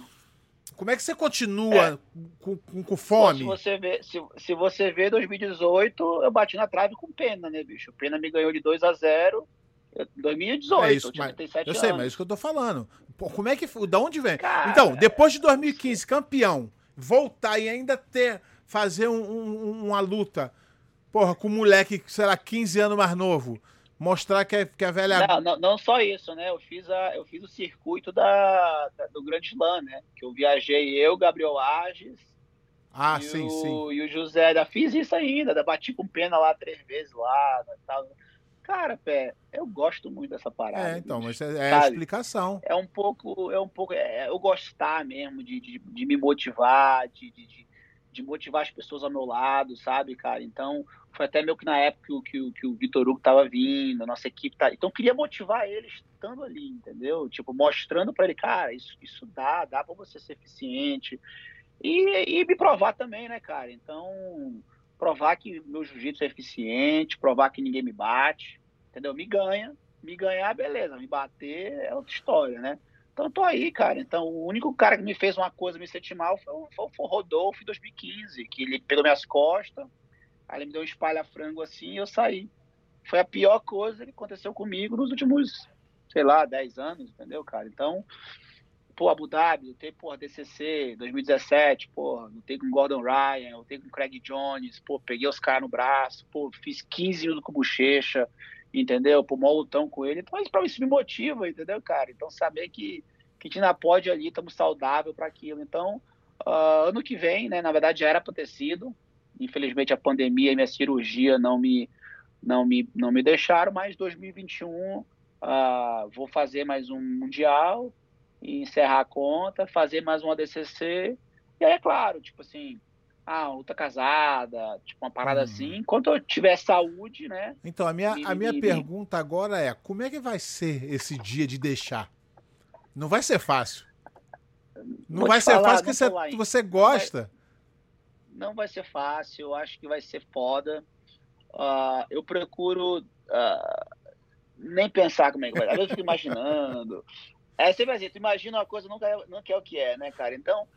Como é que você continua é. com, com, com, fome? Pô, se, você vê, se, se você vê 2018, eu bati na trave com pena, né, bicho? O Pena me ganhou de 2 a 0 2018, é isso, mas, eu anos. sei, mas é isso que eu tô falando. Pô, como é que. Da onde vem? Cara, então, depois de 2015, campeão, voltar e ainda ter. Fazer um, um, uma luta, porra, com um moleque, sei lá, 15 anos mais novo mostrar que, é, que a velha. Não, não, não, só isso, né? Eu fiz, a, eu fiz o circuito da, da do Grande Slam, né? Que eu viajei eu, Gabriel Ages. Ah, sim, o, sim. E o José, da, fiz isso ainda, bati com pena lá três vezes lá. Né, tal. Cara, pé, eu gosto muito dessa parada. É, então, mas é, é a explicação. É um pouco, é um pouco, é, eu gostar mesmo de, de, de me motivar, de, de, de motivar as pessoas ao meu lado, sabe, cara? Então, foi até meio que na época que, o, que, que o Vitor Hugo tava vindo, a nossa equipe tá. Então, queria motivar ele estando ali, entendeu? Tipo, mostrando para ele, cara, isso, isso dá, dá para você ser eficiente. E, e me provar também, né, cara? Então, provar que meu jiu-jitsu é eficiente, provar que ninguém me bate, entendeu? Me ganha, me ganhar, beleza, me bater é outra história, né? Então, tô aí, cara. Então, o único cara que me fez uma coisa me sentir mal foi, foi, foi o Rodolfo em 2015, que ele pegou minhas costas, aí ele me deu um espalha-frango assim e eu saí. Foi a pior coisa que aconteceu comigo nos últimos, sei lá, 10 anos, entendeu, cara? Então, pô, Abu Dhabi, lutei, porra, DCC, 2017, porra, lutei com Gordon Ryan, lutei com Craig Jones, pô, peguei os caras no braço, pô, fiz 15 minutos com bochecha, entendeu? Mó lutão com ele. Então, isso me motiva, entendeu, cara? Então, saber que, que a gente ainda pode ali, estamos saudável para aquilo. Então, uh, ano que vem, né, na verdade já era pra ter sido, infelizmente a pandemia e minha cirurgia não me, não me, não me deixaram, mas 2021 uh, vou fazer mais um Mundial, encerrar a conta, fazer mais um ADCC, e aí é claro, tipo assim, ah, luta casada, tipo uma parada hum. assim, enquanto eu tiver saúde, né? Então, a minha, a minha pergunta agora é, como é que vai ser esse dia de deixar? Não vai ser fácil. Não Vou vai ser falar, fácil porque você, você gosta. Não vai, ser fácil, eu acho que vai ser foda. Uh, eu procuro uh, nem pensar como é que vai. Às vezes eu fico imaginando. É sempre assim, tu imagina uma coisa, nunca, é, nunca é o que é, né, cara? Então,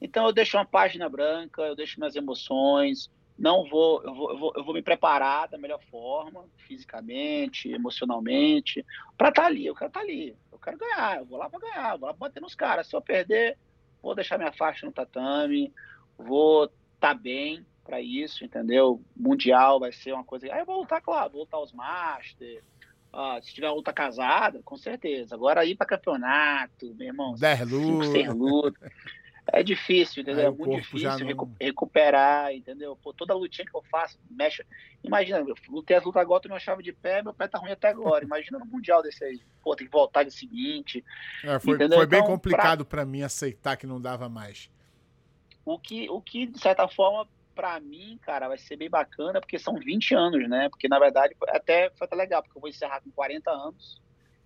então eu deixo uma página branca, eu deixo minhas emoções, não vou eu, vou, eu vou, eu vou me preparar da melhor forma, fisicamente, emocionalmente, para estar tá ali. Eu quero estar tá ali, eu quero ganhar, eu vou lá para ganhar, eu vou lá pra bater nos caras. Se eu perder, vou deixar minha faixa no tatame, vou estar tá bem para isso, entendeu? Mundial vai ser uma coisa. Aí eu vou lutar, claro, vou lutar os Masters Ó, se tiver luta casada, com certeza. Agora ir para campeonato, meu irmão. 10 lutas. luta. É difícil, entendeu? é muito difícil não... recuperar, entendeu? Pô, toda lutinha que eu faço, mexe. Imagina, eu lutei as lutas agora, tô uma chave de pé, meu pé tá ruim até agora. Imagina no Mundial desse aí. Pô, tem que voltar de seguinte. É, foi, foi bem então, complicado para pra... mim aceitar que não dava mais. O que, o que, de certa forma, para mim, cara, vai ser bem bacana, porque são 20 anos, né? Porque, na verdade, até foi até legal, porque eu vou encerrar com 40 anos,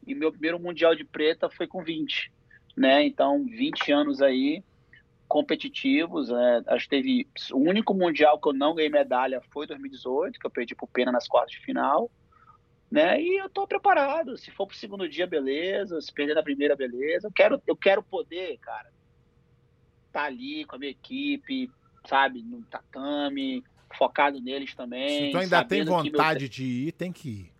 e meu primeiro Mundial de Preta foi com 20, né? Então, 20 anos aí, competitivos, né? Acho que teve... O único Mundial que eu não ganhei medalha foi 2018, que eu perdi pro Pena nas quartas de final, né? E eu tô preparado, se for pro segundo dia, beleza, se perder na primeira, beleza. Eu quero, eu quero poder, cara, tá ali com a minha equipe, sabe, no tatame, focado neles também. Se tu ainda tem vontade meu... de ir, tem que ir.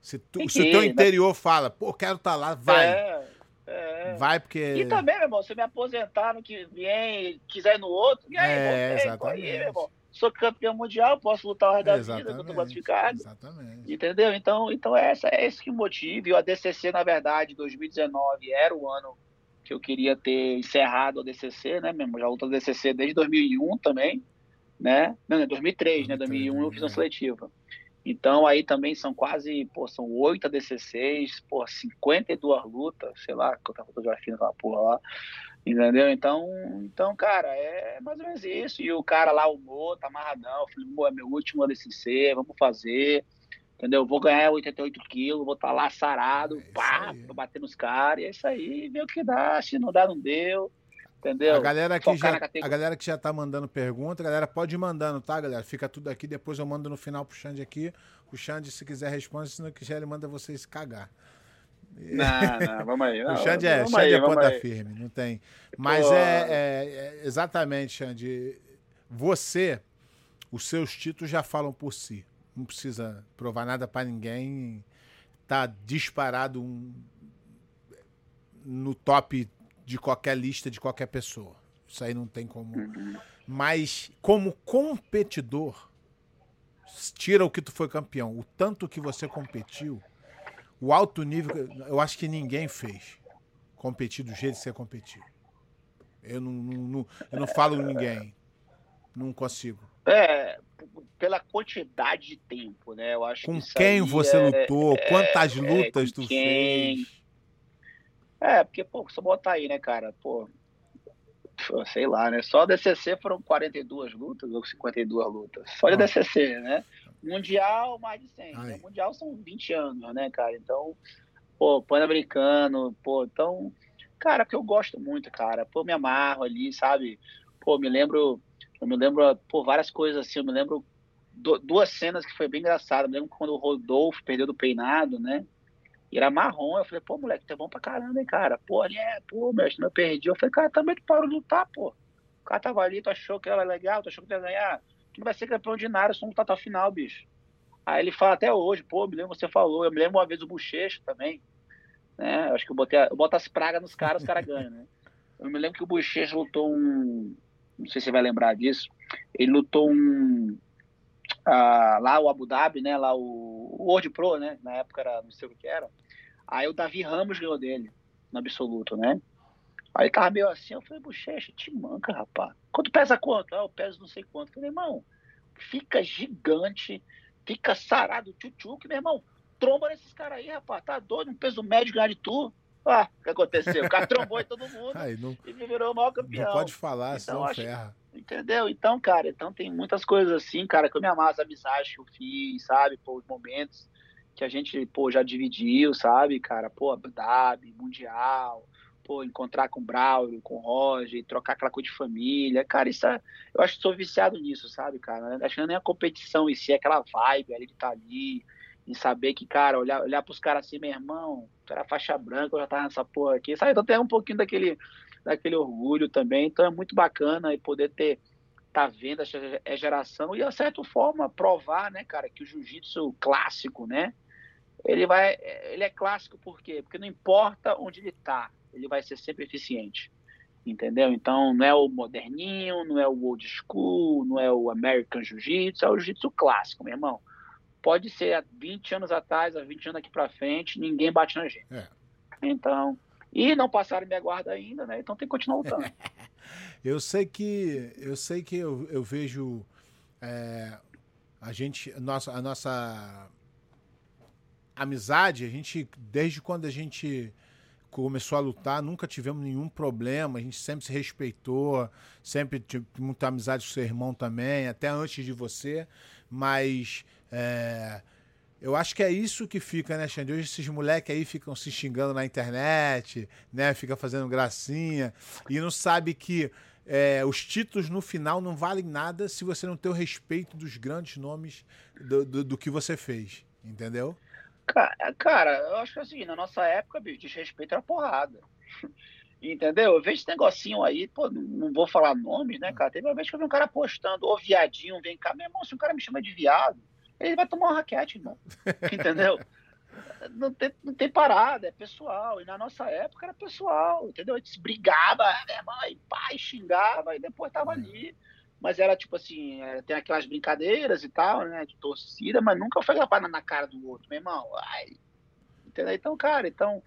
Se, tu, se o teu né? interior né? fala, pô, quero estar tá lá, vai. É, é. Vai porque. E também, meu irmão, se eu me aposentar no que vem, quiser ir no outro, e aí, é, exatamente. Aí, meu irmão sou campeão mundial, posso lutar o resto da Exatamente. vida, estou classificado. Exatamente. Entendeu? Então, então é, essa, é esse que motiva. E o ADCC, na verdade, 2019 era o ano que eu queria ter encerrado o ADCC, né, mesmo? Já luto ADCC desde 2001 também, né? Não, 2003, 2003 né? 2001 eu fiz uma né? seletiva. Então aí também são quase, pô, são oito ADCCs, pô, 52 lutas, sei lá, quanta fotografia naquela porra lá. Entendeu? Então, então, cara, é mais ou menos isso. E o cara lá, o Mo, tá amarradão. Eu falei, Mo, é meu último ADCC, vamos fazer. Entendeu? Vou ganhar 88 quilos, vou estar tá lá sarado, é pá, vou bater nos caras. E é isso aí, vê o que dá. Se não dá, não deu. Entendeu? A galera, que já, a galera que já tá mandando pergunta, a galera pode ir mandando, tá, galera? Fica tudo aqui, depois eu mando no final pro Xande aqui. O Xande, se quiser, responde, se não quiser, ele manda vocês cagar. Não, não, vamos aí. Não, o Xande é, Xande aí, é ponta aí. firme, não tem. Mas é, é, é, exatamente, Xande. Você, os seus títulos já falam por si. Não precisa provar nada para ninguém. Tá disparado um, no top de qualquer lista de qualquer pessoa. Isso aí não tem como. Uhum. Mas como competidor, tira o que tu foi campeão, o tanto que você competiu o alto nível, eu acho que ninguém fez. Competir do jeito que você competiu. Eu não, não, eu não falo ninguém. Não consigo. É, pela quantidade de tempo, né? Eu acho Com que quem você é, lutou? É, quantas é, lutas é, tu quem... fez? É, porque, pô, só botar aí, né, cara? Pô, sei lá, né? Só DCC foram 42 lutas ou 52 lutas. Só de DCC, né? Mundial, mais de 100. Né? Mundial são 20 anos, né, cara? Então, pô, pan-americano, pô, então, cara, que eu gosto muito, cara. Pô, me amarro ali, sabe? Pô, me lembro, eu me lembro, pô, várias coisas assim, eu me lembro duas cenas que foi bem engraçado. Eu me lembro quando o Rodolfo perdeu do peinado, né? E era marrom, eu falei, pô, moleque, tá bom pra caramba, hein, cara? Pô, ali é, pô, mestre, eu perdi. Eu falei, cara, também tu parou de lutar, pô. O cara tava ali, tu achou que era legal, tu achou que ia ganhar tu não vai ser campeão de nada, só não tá até final, bicho. Aí ele fala até hoje, pô, me lembro você falou, eu me lembro uma vez o Bochecha também, né? Eu acho que eu botei, eu boto as pragas nos caras, os caras ganham, né? Eu me lembro que o Bochecha lutou um, não sei se você vai lembrar disso, ele lutou um, ah, lá o Abu Dhabi, né? Lá o, o World Pro, né? Na época era, não sei o que era. Aí o Davi Ramos ganhou dele, no absoluto, né? Aí tava meio assim, eu falei, bochecha, te manca, rapaz. Quanto pesa quanto? Ah, eu peso não sei quanto. Eu falei, irmão, fica gigante, fica sarado, tchutchuque, meu irmão. Tromba nesses caras aí, rapaz. Tá doido, um peso médio ganhar de tu. Ah, o que aconteceu? O cara trombou em todo mundo aí, não, e virou o maior campeão. Não pode falar, então, senão acho, ferra. Entendeu? Então, cara, então tem muitas coisas assim, cara, que eu me amasso, a amizade que eu fiz, sabe? Pô, os momentos que a gente, pô, já dividiu, sabe, cara? Pô, Abu Dhabi, Mundial, pô, encontrar com o Braulio, com o Roger, trocar aquela coisa de família. Cara, isso é, eu acho que sou viciado nisso, sabe, cara? Acho que é nem a competição em si, é aquela vibe ali de estar tá ali, em saber que, cara, olhar, olhar pros caras assim, meu irmão, tu era faixa branca, eu já tava nessa porra aqui, sabe? Então tem um pouquinho daquele, daquele orgulho também. Então é muito bacana e poder ter tá vendo essa geração e, de certa forma, provar, né, cara, que o jiu-jitsu clássico, né, ele vai, ele é clássico por quê? Porque não importa onde ele tá, ele vai ser sempre eficiente. Entendeu? Então não é o moderninho, não é o old school, não é o American Jiu-Jitsu, é o Jiu-Jitsu clássico, meu irmão. Pode ser há 20 anos atrás, há 20 anos aqui para frente, ninguém bate na gente. É. Então, e não passaram minha guarda ainda, né? Então tem que continuar lutando. eu sei que eu sei que eu, eu vejo é, a gente, nossa, a nossa amizade, a gente desde quando a gente começou a lutar, nunca tivemos nenhum problema, a gente sempre se respeitou, sempre tive muita amizade com seu irmão também, até antes de você, mas é, eu acho que é isso que fica, né, Xande? Hoje esses moleques aí ficam se xingando na internet, né, fica fazendo gracinha, e não sabe que é, os títulos no final não valem nada se você não ter o respeito dos grandes nomes do, do, do que você fez, entendeu? Cara, eu acho que assim, na nossa época, bicho, desrespeito era porrada. Entendeu? Eu vejo esse negocinho aí, pô, não, vou falar nome, né, cara? Teve uma vez que eu vi um cara postando, ô viadinho, vem cá, meu irmão, se um cara me chama de viado, ele vai tomar uma raquete, irmão. Entendeu? não tem, não tem parada, é pessoal. E na nossa época era pessoal, entendeu? A gente brigava, minha mãe, pai, xingava, e depois tava ali. Mas era tipo assim, é, tem aquelas brincadeiras e tal, né? De torcida, mas nunca foi lapada na cara do outro, meu irmão. Ai, entendeu? Então, cara, então.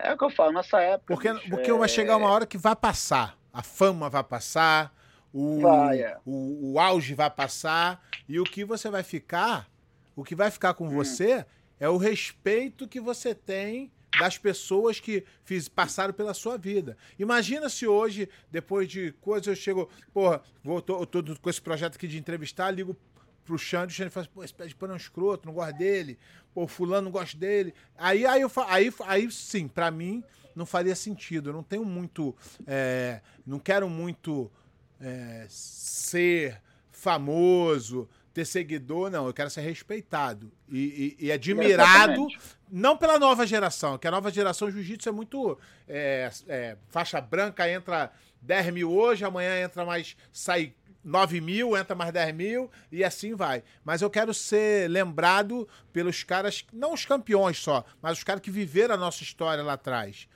É o que eu falo, nossa época. Porque, bicho, porque é... vai chegar uma hora que vai passar. A fama vai passar, o, vai, é. o, o auge vai passar, e o que você vai ficar, o que vai ficar com hum. você é o respeito que você tem das pessoas que fiz, passaram pela sua vida. Imagina se hoje, depois de coisas, eu chego, porra, vou, tô, tô com esse projeto aqui de entrevistar, ligo pro Xande, o Xande fala, pô, esse pé de pano é um escroto, não gosto dele, pô, fulano não gosta dele. Aí, aí, eu, aí, aí sim, para mim, não faria sentido. Eu não tenho muito, é, não quero muito é, ser famoso, ter seguidor, não. Eu quero ser respeitado e, e, e admirado, Exatamente. não pela nova geração, que a nova geração jiu-jitsu é muito. É, é, faixa branca entra 10 mil hoje, amanhã entra mais. sai 9 mil, entra mais 10 mil e assim vai. Mas eu quero ser lembrado pelos caras, não os campeões só, mas os caras que viveram a nossa história lá atrás.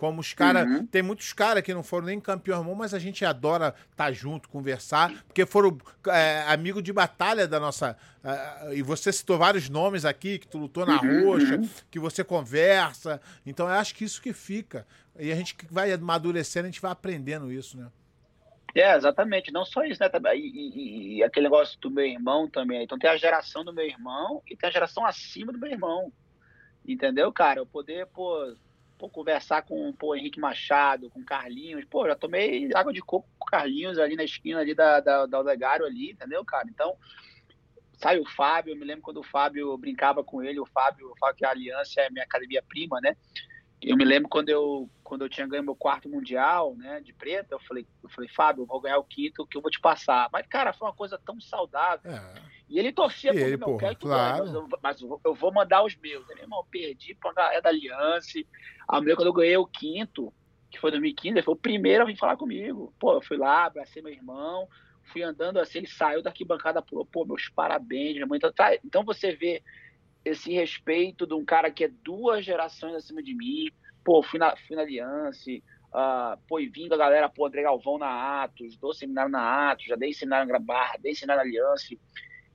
Como os caras. Uhum. Tem muitos caras que não foram nem campeão irmão, mas a gente adora estar tá junto, conversar, porque foram é, amigo de batalha da nossa. Uh, e você citou vários nomes aqui, que tu lutou na uhum. roxa, uhum. que você conversa. Então eu acho que isso que fica. E a gente vai amadurecendo, a gente vai aprendendo isso, né? É, exatamente. Não só isso, né? E, e, e, aquele negócio do meu irmão também. Então tem a geração do meu irmão e tem a geração acima do meu irmão. Entendeu, cara? Eu poder, pô, pô, conversar com o Henrique Machado, com Carlinhos. Pô, já tomei água de coco com Carlinhos ali na esquina ali da, da, da Olegário ali, entendeu, cara? Então, sai o Fábio, eu me lembro quando o Fábio brincava com ele, o Fábio, fala que a Aliança é minha academia prima, né? Eu me lembro quando eu, quando eu tinha ganho meu quarto mundial, né, de preta, eu falei, eu falei, Fábio, eu vou ganhar o quinto que eu vou te passar. Mas, cara, foi uma coisa tão saudável. É. E ele torcia por mim, meu, quero claro. mas, eu, mas eu, vou mandar os meus. Meu irmão, perdi pra galera da Aliança. A mulher, quando eu ganhei o quinto, que foi 2015, ele foi o primeiro a vir falar comigo. Pô, eu fui lá, abracei meu irmão, fui andando assim, ele saiu da arquibancada, falou, pô, meus parabéns, minha mãe. Então, tá, então você vê esse respeito de um cara que é duas gerações acima de mim. Pô, fui na, fui na Aliança, uh, pô, e vindo a galera, pô, André Galvão na Atos, dou seminário na Atos, já dei seminário na Barra, dei seminário na Aliança.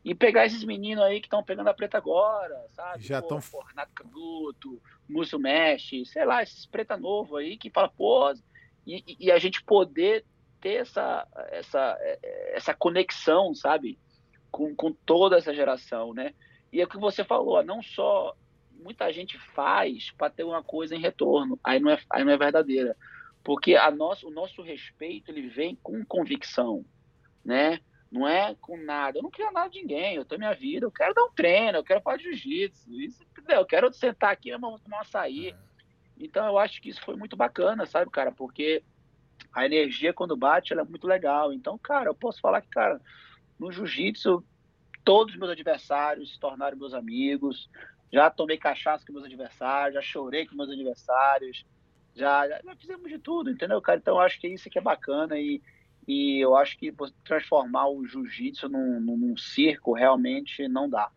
E pegar esses meninos aí que estão pegando a preta agora, sabe? Já estão. Renato Canuto, Múcio Mexe, sei lá, esses preta novo aí que fala, pô, e, e, a gente poder ter essa, essa, essa conexão, sabe? Com, com toda essa geração, né? E é o que você falou, não só muita gente faz para ter uma coisa em retorno, aí não é, aí não é verdadeira. Porque a nosso, o nosso respeito ele vem com convicção, né? Não é com nada. Eu não quero nada de ninguém, eu tenho minha vida, eu quero dar um treino, eu quero fazer jiu-jitsu, eu quero sentar aqui, vamos tomar um açaí. É. Então eu acho que isso foi muito bacana, sabe, cara? Porque a energia quando bate, ela é muito legal. Então, cara, eu posso falar que, cara, no jiu-jitsu todos os meus adversários se tornaram meus amigos. Já tomei cachaça com meus adversários, já chorei com meus adversários, já, já, já fizemos de tudo, entendeu, cara? Então, eu acho que isso que é bacana e, e eu acho que transformar o jiu-jitsu num, num, circo realmente não dá.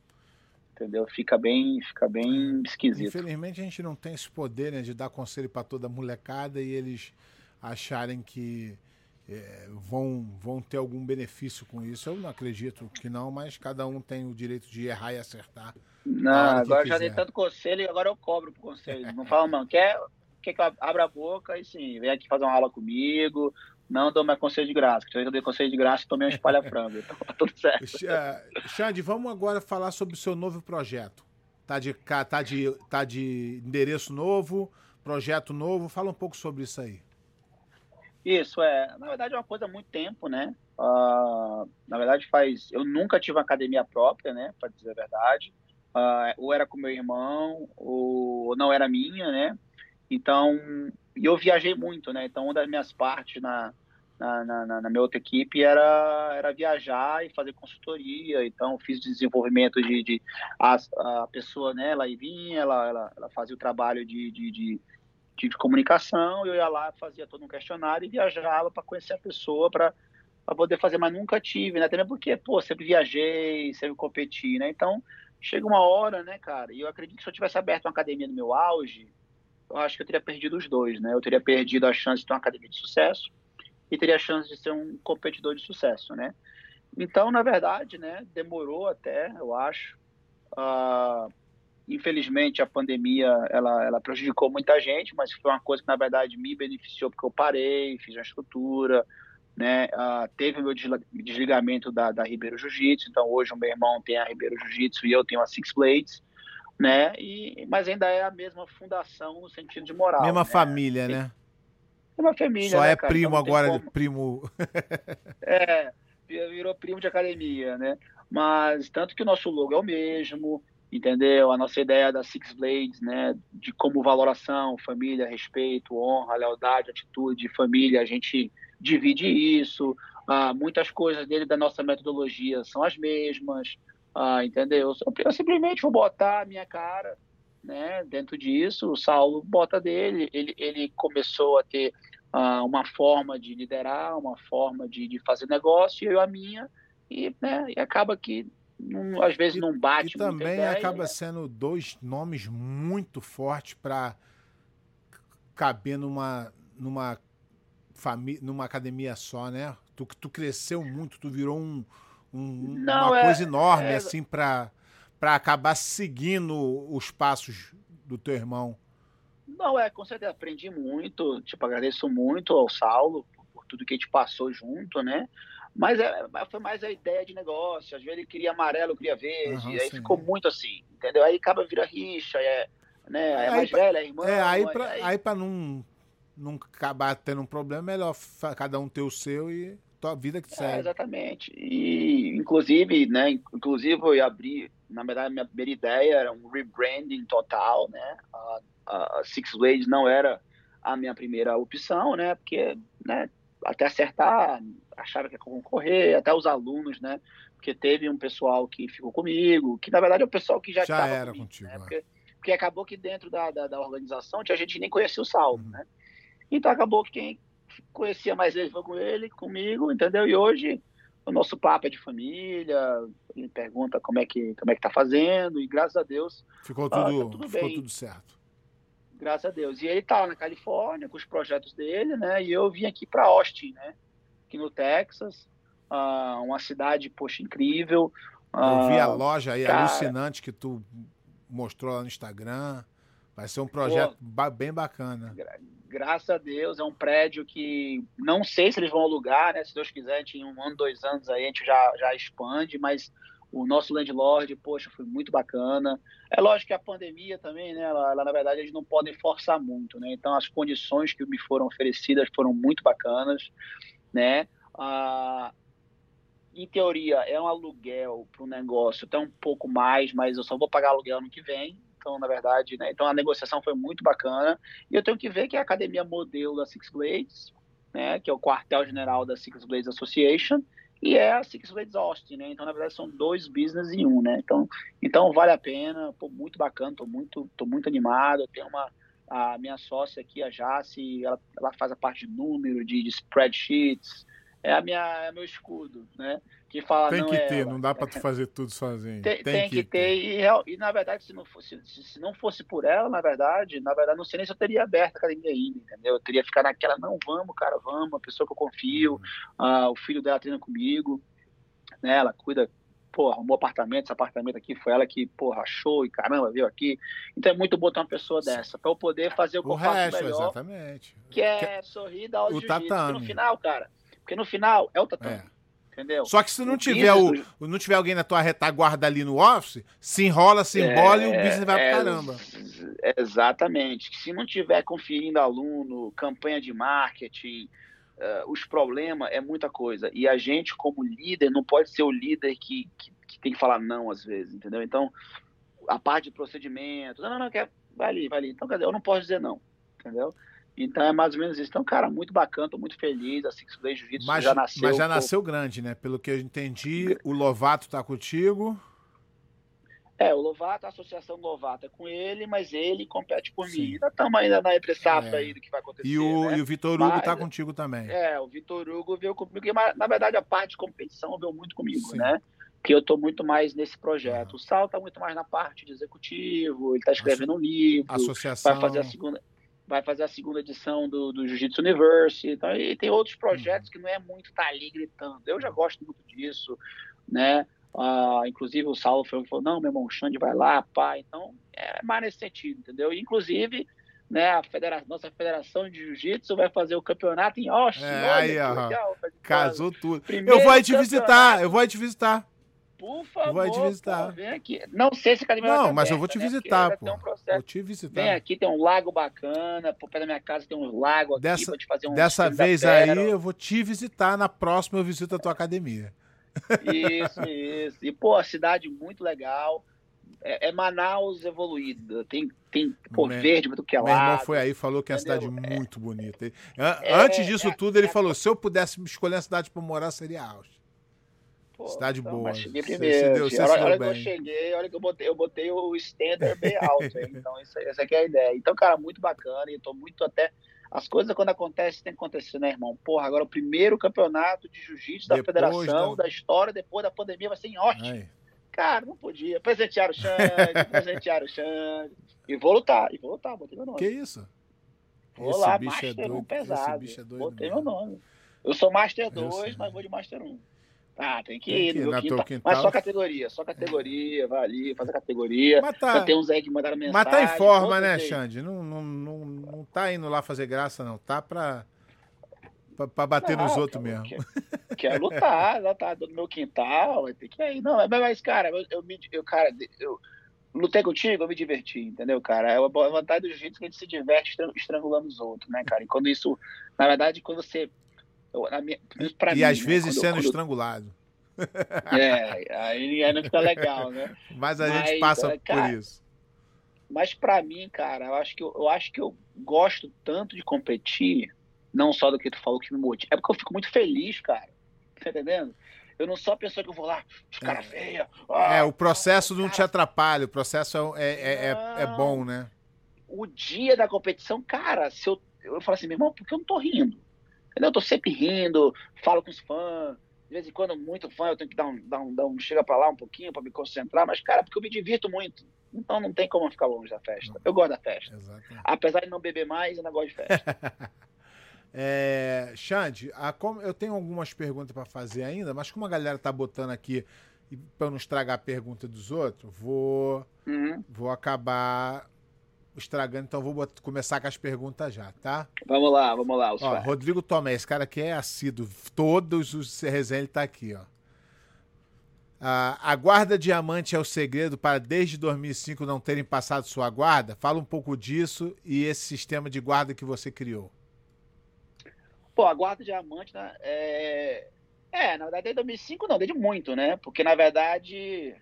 Entendeu? Fica bem, fica bem esquisito. Infelizmente a gente não tem esse poder né, de dar conselho para toda molecada e eles acharem que é, vão, vão ter algum benefício com isso. Eu não acredito que não, mas cada um tem o direito de errar e acertar. Não, agora já dei tanto conselho e agora eu cobro pro conselho. Não fala, não, quer, quer que eu abra a boca e sim, vem aqui fazer uma aula comigo. Não dou mais conselho de graça, porque eu dei conselho de graça e tomei um espalha-frango. então tá tudo certo. Xande, vamos agora falar sobre o seu novo projeto. Tá de, tá de, tá de endereço novo, projeto novo. Fala um pouco sobre isso aí. Isso, é. Na verdade, é uma coisa há muito tempo, né? Uh, na verdade, faz. Eu nunca tive uma academia própria, né? Para dizer a verdade. Uh, ou era com meu irmão, ou não era minha, né? Então, e eu viajei muito, né? Então, uma das minhas partes na, na, na, na, minha outra equipe era, era viajar e fazer consultoria. Então, fiz desenvolvimento de. de a, a pessoa, né? Ela vinha, ela, ela, ela fazia o trabalho de, de, de de comunicação, eu ia lá, fazia todo um questionário e viajava para conhecer a pessoa, para poder fazer, mas nunca tive, né? Também porque, pô, sempre viajei, sempre competi, né? Então, chega uma hora, né, cara, e eu acredito que se eu tivesse aberto uma academia no meu auge, eu acho que eu teria perdido os dois, né? Eu teria perdido a chance de ter uma academia de sucesso e teria a chance de ser um competidor de sucesso, né? Então, na verdade, né, demorou até, eu acho. Uh, infelizmente, a pandemia, ela, ela prejudicou muita gente, mas foi uma coisa que, na verdade, me beneficiou porque eu parei, fiz uma estrutura, né? Uh, teve o meu desligamento da, da Ribeiro Jiu-Jitsu, então hoje o meu irmão tem a Ribeiro Jiu-Jitsu e eu tenho a Six Blades, né? E, mas ainda é a mesma fundação no sentido de moral. Mesma né? família, né? É uma família. Só né, é cara? primo Então, não tem agora, como- primo. É, virou primo de academia, né? Mas tanto que o nosso logo é o mesmo, entendeu? A nossa ideia da Six Blades, né? De como valoração, família, respeito, honra, lealdade, atitude, família, a gente divide isso. Ah, muitas coisas dele da nossa metodologia são as mesmas, ah, entendeu? Eu, simplesmente vou botar a minha cara, né? Dentro disso, o Saulo bota dele. Ele, ele começou a ter ah, uma forma de liderar, uma forma de, de fazer negócio, e eu a minha, e, né, e acaba que não- às vezes não bate E também ideia, acaba né? sendo dois nomes muito fortes para caber numa numa família, numa academia só, né? Tu tu cresceu muito, tu virou um, um- Não, uma é- coisa enorme é- assim para para acabar seguindo os passos do teu irmão. Não, é, com certeza aprendi muito, tipo, agradeço muito ao Saulo por, por tudo que a gente passou junto, né? Mas é, foi mais a ideia de negócio, às vezes ele queria amarelo, eu queria verde, Aham, aí sim. ficou muito assim, entendeu? Aí acaba vira rixa, é, né? É mais pra- velha, é irmã. é, aí aí- para aí- aí para não não acabar tendo um problema, é melhor cada um ter o seu e tua vida que É, segue. exatamente. E, inclusive, né, inclusive eu ia abrir, na verdade, minha primeira ideia era um rebranding total, né? A, a Six Blades não era a minha primeira opção, né? Porque, né, até acertar, achava que ia concorrer, até os alunos, né? Porque teve um pessoal que ficou comigo, que na verdade é o pessoal que já Já estava era comigo, contigo, né? é. Porque, porque acabou que dentro da, da, da organização tinha gente nem conhecia o Saulo, Uhum. né? Então acabou que quem conhecia mais ele foi com ele, comigo, entendeu? E hoje o nosso papo é de família, ele pergunta como é que como é que tá fazendo e graças a Deus, Ficou Ah, tá tudo, tudo ficou bem. tudo certo. Graças a Deus. E ele tá lá na Califórnia com os projetos dele, né? E eu vim aqui para Austin, né? Aqui no Texas, ah, uma cidade poxa incrível. Eu vi a Ah, loja aí cara. alucinante que tu mostrou lá no Instagram. Vai ser um projeto ba- bem bacana. gra- graças a Deus, é um prédio que não sei se eles vão alugar, né? Se Deus quiser, em um ano, dois anos aí a gente já, já expande, mas o nosso landlord, poxa, foi muito bacana. É lógico que a pandemia também, né? Ela, na verdade, eles não podem forçar muito, né? Então, as condições que me foram oferecidas foram muito bacanas, né? Ah, em teoria, é um aluguel para o negócio, até um pouco mais, mas eu só vou pagar aluguel no que vem. Então, na verdade, né? Então, a negociação foi muito bacana. E eu tenho que ver que a academia modelo da Six Blades, né? Que é o quartel-general da Six Blades Association, e é a Six Blades Austin, né? Então, na verdade, são dois business em um, né? Então, então vale a pena, pô, muito bacana, tô muito, tô muito animado. Eu tenho uma a minha sócia aqui, a Jace, ela, ela faz a parte de número, de, de spreadsheets, é a minha é meu escudo, né? Que fala Tem que é ter, não dá pra tu fazer tudo sozinho. Tem, tem que ter, E, e, na verdade, se não, fosse, se, se não fosse por ela, na verdade, na verdade, não sei nem se eu teria aberto a academia ainda, entendeu? Eu teria ficado naquela, não, vamos, cara, vamos, uma pessoa que eu confio, ah, o filho dela treina comigo, né? Ela cuida, pô, arrumou apartamento, esse apartamento aqui foi ela que, pô, achou e caramba, veio aqui. Então é muito bom ter uma pessoa dessa, para eu poder fazer o que O eu faço resto, melhor, exatamente. que é sorrir, dar o o jiu-jitsu. No final, cara, porque no final é o tatame, É. entendeu? Só que se não O tiver o, business não tiver alguém na tua retaguarda ali no office, se enrola, se embola e o business vai é, pro caramba. ex- Exatamente. Se não tiver conferindo aluno, campanha de marketing, eh, os problemas é muita coisa. E a gente, como líder, não pode ser o líder que, que, que tem que falar não às vezes, entendeu? Então, a parte de procedimento, não, não, não, quer, vai ali, vai ali. Então, quer dizer, eu não posso dizer não, entendeu? Então é mais ou menos isso. Então, cara, muito bacana, tô muito feliz. A Six Days Jiu-Jitsu Mas já nasceu. mas já pô, nasceu grande, né? Pelo que eu entendi, o Lovato tá contigo. É, o Lovato, a associação Lovato é com ele, mas ele compete por Sim. mim. Ainda estamos ainda na safra é. aí do que vai acontecer. E o, né? e o Vitor Hugo mas, tá contigo também. É, o Vitor Hugo veio comigo, mas na verdade a parte de competição veio muito comigo, Sim. né? Que eu tô muito mais nesse projeto. O Sal tá muito mais na parte de executivo, ele tá escrevendo um livro. Associação. Vai fazer a segunda vai fazer a segunda edição do, do Jiu-Jitsu Universe. Então, e tem outros projetos uhum. que não é muito estar tá ali gritando. Eu já gosto muito disso, né? Uh, inclusive o Saulo falou, não, meu irmão, o Xande vai lá, pá. Então, é mais nesse sentido, entendeu? E, inclusive, né, a federa nossa federação de jiu-jitsu vai fazer o campeonato em Austin. É, aí, ó, casou tudo. eu vou te visitar, eu vou te visitar. Por favor, vou te visitar. Pô, vem aqui. Não sei se a academia Não, mas eu vou te né, visitar, pô. Um vou te visitar. Vem aqui, tem um lago bacana, por perto da minha casa tem um lago aqui, dessa, te fazer um Dessa vez aí, eu vou te visitar, na próxima eu visito a tua academia. Isso, isso. E, pô, a cidade muito legal. É, é Manaus evoluída. Tem, tem pô, meu, verde, muito que é lá. Meu irmão foi aí falou que é uma cidade é, muito bonita. É, Antes disso tudo, ele é falou: se eu pudesse escolher a cidade para morar, seria Austin. Pô, cidade então, boa. cheguei primeiro. Deu, você olha, olha que eu cheguei, olha que eu botei, eu botei o standard bem alto. então, isso, essa aqui é a ideia. Então, cara, muito bacana. E eu tô muito até as coisas quando acontecem tem que acontecer, né, irmão? Porra, agora o primeiro campeonato de jiu-jitsu da federação, da... da... história, depois da pandemia, vai ser em Austin. Cara, não podia. Presentear o Xande, presentear o Xande. E vou lutar, e vou lutar, botei meu nome. Que isso? Vou esse lá, é Master é doido, 1 pesado. É doido, botei meu nome. Eu sou Master 2, mas vou de Master 1. Ah, tem que ir no quintal. quintal. Mas só categoria, só categoria, vai ali, faz a categoria. Mas tá, tem uns aí que mandaram mensagem. Mas tá em forma, né, Xande? Não, não, não, não tá indo lá fazer graça, não. Tá pra, pra, pra bater não, nos outros mesmo. Quer, quer lutar, lutar no meu quintal, vai ter que ir. Não, mas, cara, eu, eu, eu cara, eu lutei contigo, eu me diverti, entendeu, cara? É a vantagem do jiu-jitsu que a gente se diverte estrangulando os outros, né, cara? E quando isso, na verdade, quando você minha, e mim, às né, vezes sendo quando... estrangulado. É, aí, aí não fica legal, né? Mas a mas, gente passa é, cara, por isso. Mas para mim, cara, eu acho, que eu, eu, acho que eu gosto tanto de competir, não só do que tu falou que me motiva, é porque eu fico muito feliz, cara. Tá entendendo? Eu não sou a pessoa que eu vou lá, de cara é. feia. Ah, é, o processo não cara... te atrapalha, o processo é, é, é, é, bom, né? O dia da competição, cara, se eu, eu falo assim, meu irmão, por que eu não tô rindo? Entendeu? Eu tô sempre rindo, falo com os fãs. De vez em quando, muito fã, eu tenho que dar um, dar um, dar um chega para lá um pouquinho para me concentrar, mas, cara, porque eu me divirto muito. Então não tem como ficar longe da festa. Eu gosto da festa. Exatamente. Apesar de não beber mais, eu não gosto de festa. é, Xande, a, como, eu tenho algumas perguntas para fazer ainda, mas como a galera tá botando aqui para não estragar a pergunta dos outros, vou, uhum. vou acabar estragando, então vou começar com as perguntas já, tá? Vamos lá, vamos lá. Ó, Rodrigo Tomé, esse cara aqui é assíduo. Todos os resenha ele tá aqui, ó. Ah, a guarda diamante é o segredo para desde 2005 não terem passado sua guarda? Fala um pouco disso e esse sistema de guarda que você criou. Pô, a guarda diamante né, é... é, na verdade, desde 2005 não, desde muito, né? Porque na verdade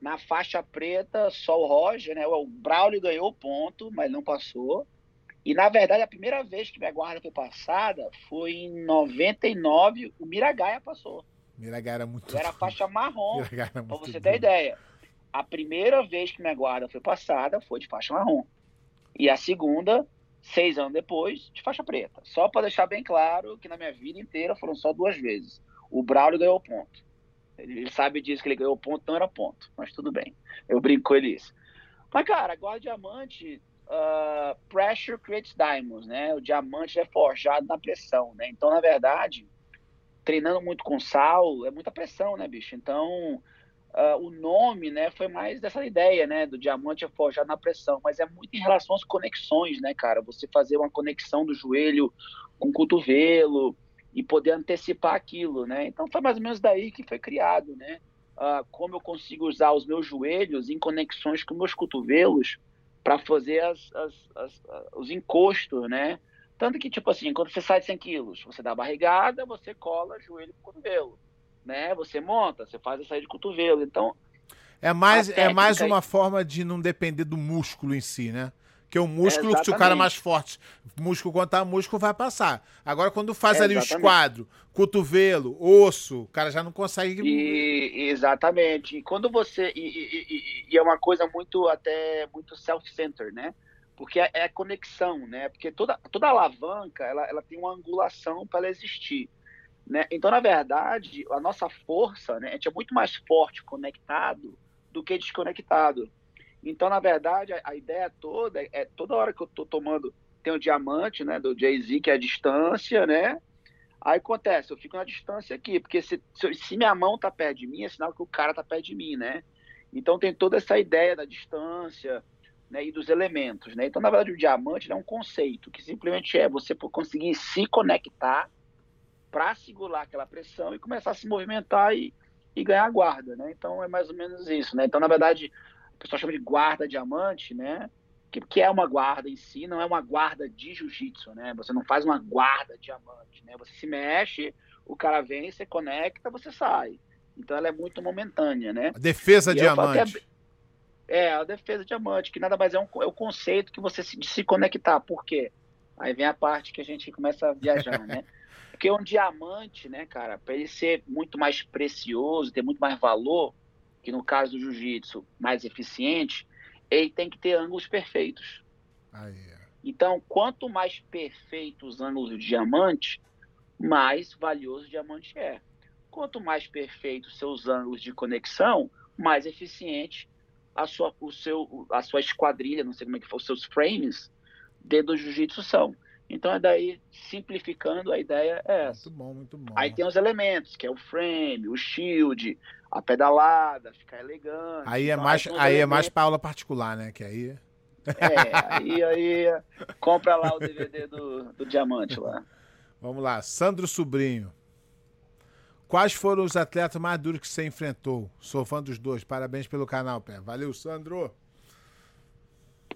na faixa preta, só o Roger, né? O Braulio ganhou o ponto, mas não passou. E na verdade, a primeira vez que minha guarda foi passada foi em 99, o Miragaia passou. Miragaia era muito. Eu era faixa marrom. Para você ter ideia. A primeira vez que minha guarda foi passada foi de faixa marrom. E a segunda, seis anos depois, de faixa preta. Só para deixar bem claro que na minha vida inteira foram só duas vezes. O Braulio ganhou o ponto. Ele sabe disso, que ele ganhou ponto, não era ponto. Mas tudo bem. Eu brinco com ele isso. Mas, cara, agora diamante, uh, pressure creates diamonds, né? O diamante é forjado na pressão, né? Então, na verdade, treinando muito com sal, é muita pressão, né, bicho? Então, uh, o nome, né, foi mais dessa ideia, né? Do diamante é forjado na pressão. Mas é muito em relação às conexões, né, cara? Você fazer uma conexão do joelho com o cotovelo, e poder antecipar aquilo, né? Então foi mais ou menos daí que foi criado, né? Ah, como eu consigo usar os meus joelhos em conexões com meus cotovelos para fazer as, as, as, os encostos, né? Tanto que, tipo assim, quando você sai de 100 quilos, você dá a barrigada, você cola joelho com cotovelo, né? Você monta, você faz a saída de cotovelo. Então, é mais, é mais uma forma de não depender do músculo em si, né? Que o músculo, é se o cara é mais forte, músculo contra músculo, vai passar. Agora, quando faz é ali o esquadro, cotovelo, osso, o cara já não consegue. E, exatamente. E quando você. E, e, e, é uma coisa muito até muito self-centered, né? Porque é, é, conexão, né? Porque toda, toda alavanca ela, ela tem uma angulação para ela existir. Né? Então, na verdade, a nossa força, né, a gente é muito mais forte conectado do que desconectado. Então, na verdade, a, a ideia toda é, é, toda hora que eu estou tomando, tem o diamante, né, do Jay-Z, que é a distância, né? Aí acontece, eu fico na distância aqui, porque se, se, se minha mão tá perto de mim, é sinal que o cara tá perto de mim, né? Então tem toda essa ideia da distância, né, e dos elementos, né? Então, na verdade, o diamante é um conceito que simplesmente é você conseguir se conectar para segurar aquela pressão e começar a se movimentar e, e ganhar guarda, né? Então é mais ou menos isso, né? Então na verdade o pessoal chama de guarda diamante, né? Que, que é uma guarda em si, não é uma guarda de jiu-jitsu, né? Você não faz uma guarda diamante, né? Você se mexe, o cara vem, você conecta, você sai. Então ela é muito momentânea, né? A defesa e diamante. É, é, a defesa diamante, que nada mais é, um, é o conceito que você se, de se conectar. Por quê? Aí vem a parte que a gente começa a viajar, né? Porque um diamante, né, cara, para ele ser muito mais precioso, ter muito mais valor, que no caso do jiu-jitsu, mais eficiente, ele tem que ter ângulos perfeitos. Ah, yeah. Então, quanto mais perfeitos os ângulos do diamante, mais valioso o diamante é. Quanto mais perfeitos seus ângulos de conexão, mais eficiente a sua, o seu, a sua esquadrilha, não sei como é que for, os seus frames dentro do jiu-jitsu são. Então, é daí, simplificando, a ideia é essa. Muito bom, muito bom. Aí tem os elementos, que é o frame, o shield, a pedalada, ficar elegante. Aí é então, mais, aí, é mais para aula particular, né? Que aí... É, aí, aí compra lá o DVD do, do Diamante lá. Vamos lá, Sandro Sobrinho. Quais foram os atletas mais duros que você enfrentou? Sou fã dos dois. Parabéns pelo canal, Pé. Valeu, Sandro.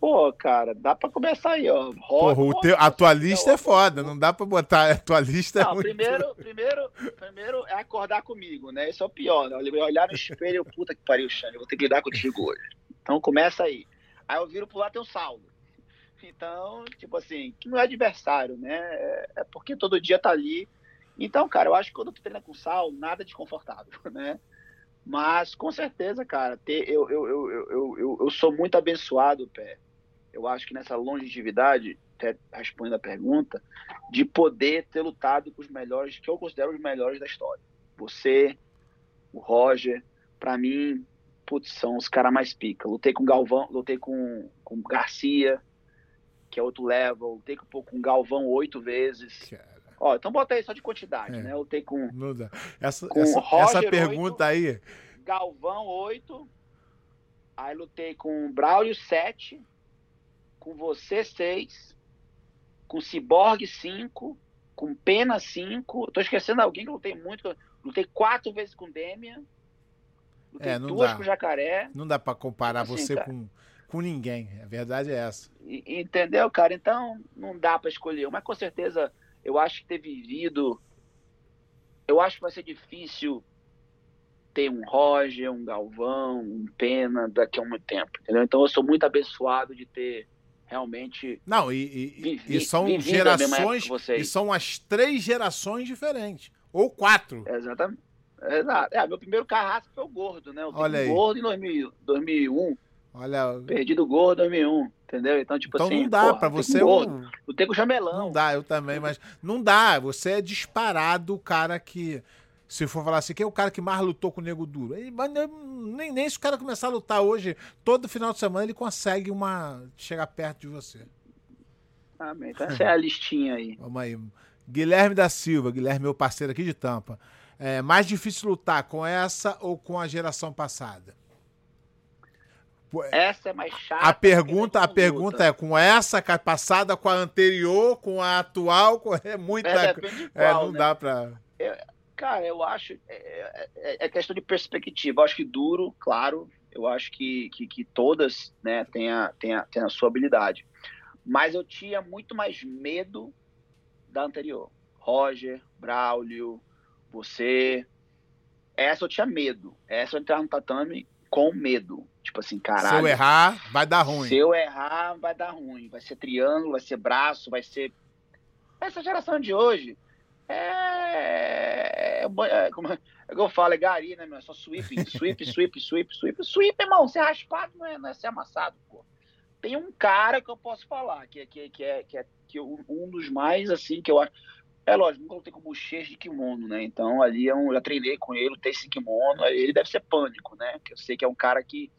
Pô, cara, dá pra começar aí, ó. Rock, Porra, o teu, a tua lista é foda, não dá pra botar a tua lista. É não, é muito... primeiro, primeiro, primeiro é acordar comigo, né? Isso é o pior, né? Olhar no espelho, puta que pariu, Xane, eu vou ter que lidar contigo hoje. Então começa aí. Aí eu viro pro lado tem o saldo. Então, tipo assim, que não é adversário, né? É, é porque todo dia tá ali. Então, cara, eu acho que quando tu treina com sal, nada é desconfortável, né? Mas, com certeza, cara, ter, eu, eu, eu, eu, eu, eu sou muito abençoado, pé eu acho que nessa longevidade, até respondendo a pergunta, de poder ter lutado com os melhores, que eu considero os melhores da história. Você, o Roger, para mim, putz, são os caras mais pica. Lutei com Galvão, lutei com, com Garcia, que é outro level, lutei com, com Galvão oito vezes. Cara. Ó, então bota aí só de quantidade, é. né? Lutei com. Essa, com essa, Roger, essa pergunta 8, aí. Galvão 8. Aí lutei com Braulio 7 com você 6, com Cyborg 5, com Pena 5. Eu tô esquecendo alguém que eu lutei muito. lutei quatro vezes com Demian. Lutei é, duas dá. com Jacaré. Não dá para comparar assim, você com, com ninguém. A verdade é essa. E, entendeu, cara? Então não dá para escolher. Mas com certeza eu acho que ter vivido. Eu acho que vai ser difícil ter um Roger, um Galvão, um Pena daqui a muito tempo, entendeu? Então eu sou muito abençoado de ter realmente. Não, e, e, vivi, e são gerações. E são as três gerações diferentes. Ou quatro. Exatamente. Exato. É, meu primeiro carrasco foi o gordo, né? Eu Olha aí. gordo em 2000, 2001. Olha. Perdi do gordo em 2001. Entendeu? Então, tipo então assim. não dá porra, pra você. Um... Lutei com o jamelão. Não dá, eu também, mas. Não dá. Você é disparado o cara que se for falar assim, quem é o cara que mais lutou com o Nego Duro? Ele, nem, nem se o cara começar a lutar hoje, todo final de semana ele consegue uma chegar perto de você. Amém. Então essa é a listinha aí. Vamos aí. Guilherme da Silva, Guilherme, meu parceiro aqui de Tampa. É mais difícil lutar com essa ou com a geração passada? Essa é mais chata. A pergunta, a pergunta é com essa passada, com a anterior, com a atual, com... é muita. É, é não né? dá para. Cara, eu acho. É, é, é, é, questão de perspectiva. Eu acho que duro, claro. Eu acho que, que, que todas né, têm, a, têm, a, têm a sua habilidade. Mas eu tinha muito mais medo da anterior. Roger, Braulio, você. Essa eu tinha medo. Essa eu entrar no tatame, com medo. Tipo assim, caralho. Se eu errar, vai dar ruim. Se eu errar, vai dar ruim. Vai ser triângulo, vai ser braço, vai ser. Essa geração de hoje é. é, é como é que eu falo? É gari, né, meu? É só sweep, sweep, sweep, sweep, sweep. Sweep, irmão, ser raspado não é, não é ser amassado, pô. Tem um cara que eu posso falar, que, que, que é, que é que um dos mais, assim, que eu acho. É lógico, nunca lutei com bochecha de kimono, né? Então ali eu é já treinei com ele, tem esse kimono, ele deve ser pânico, né? Que eu sei que é um cara que,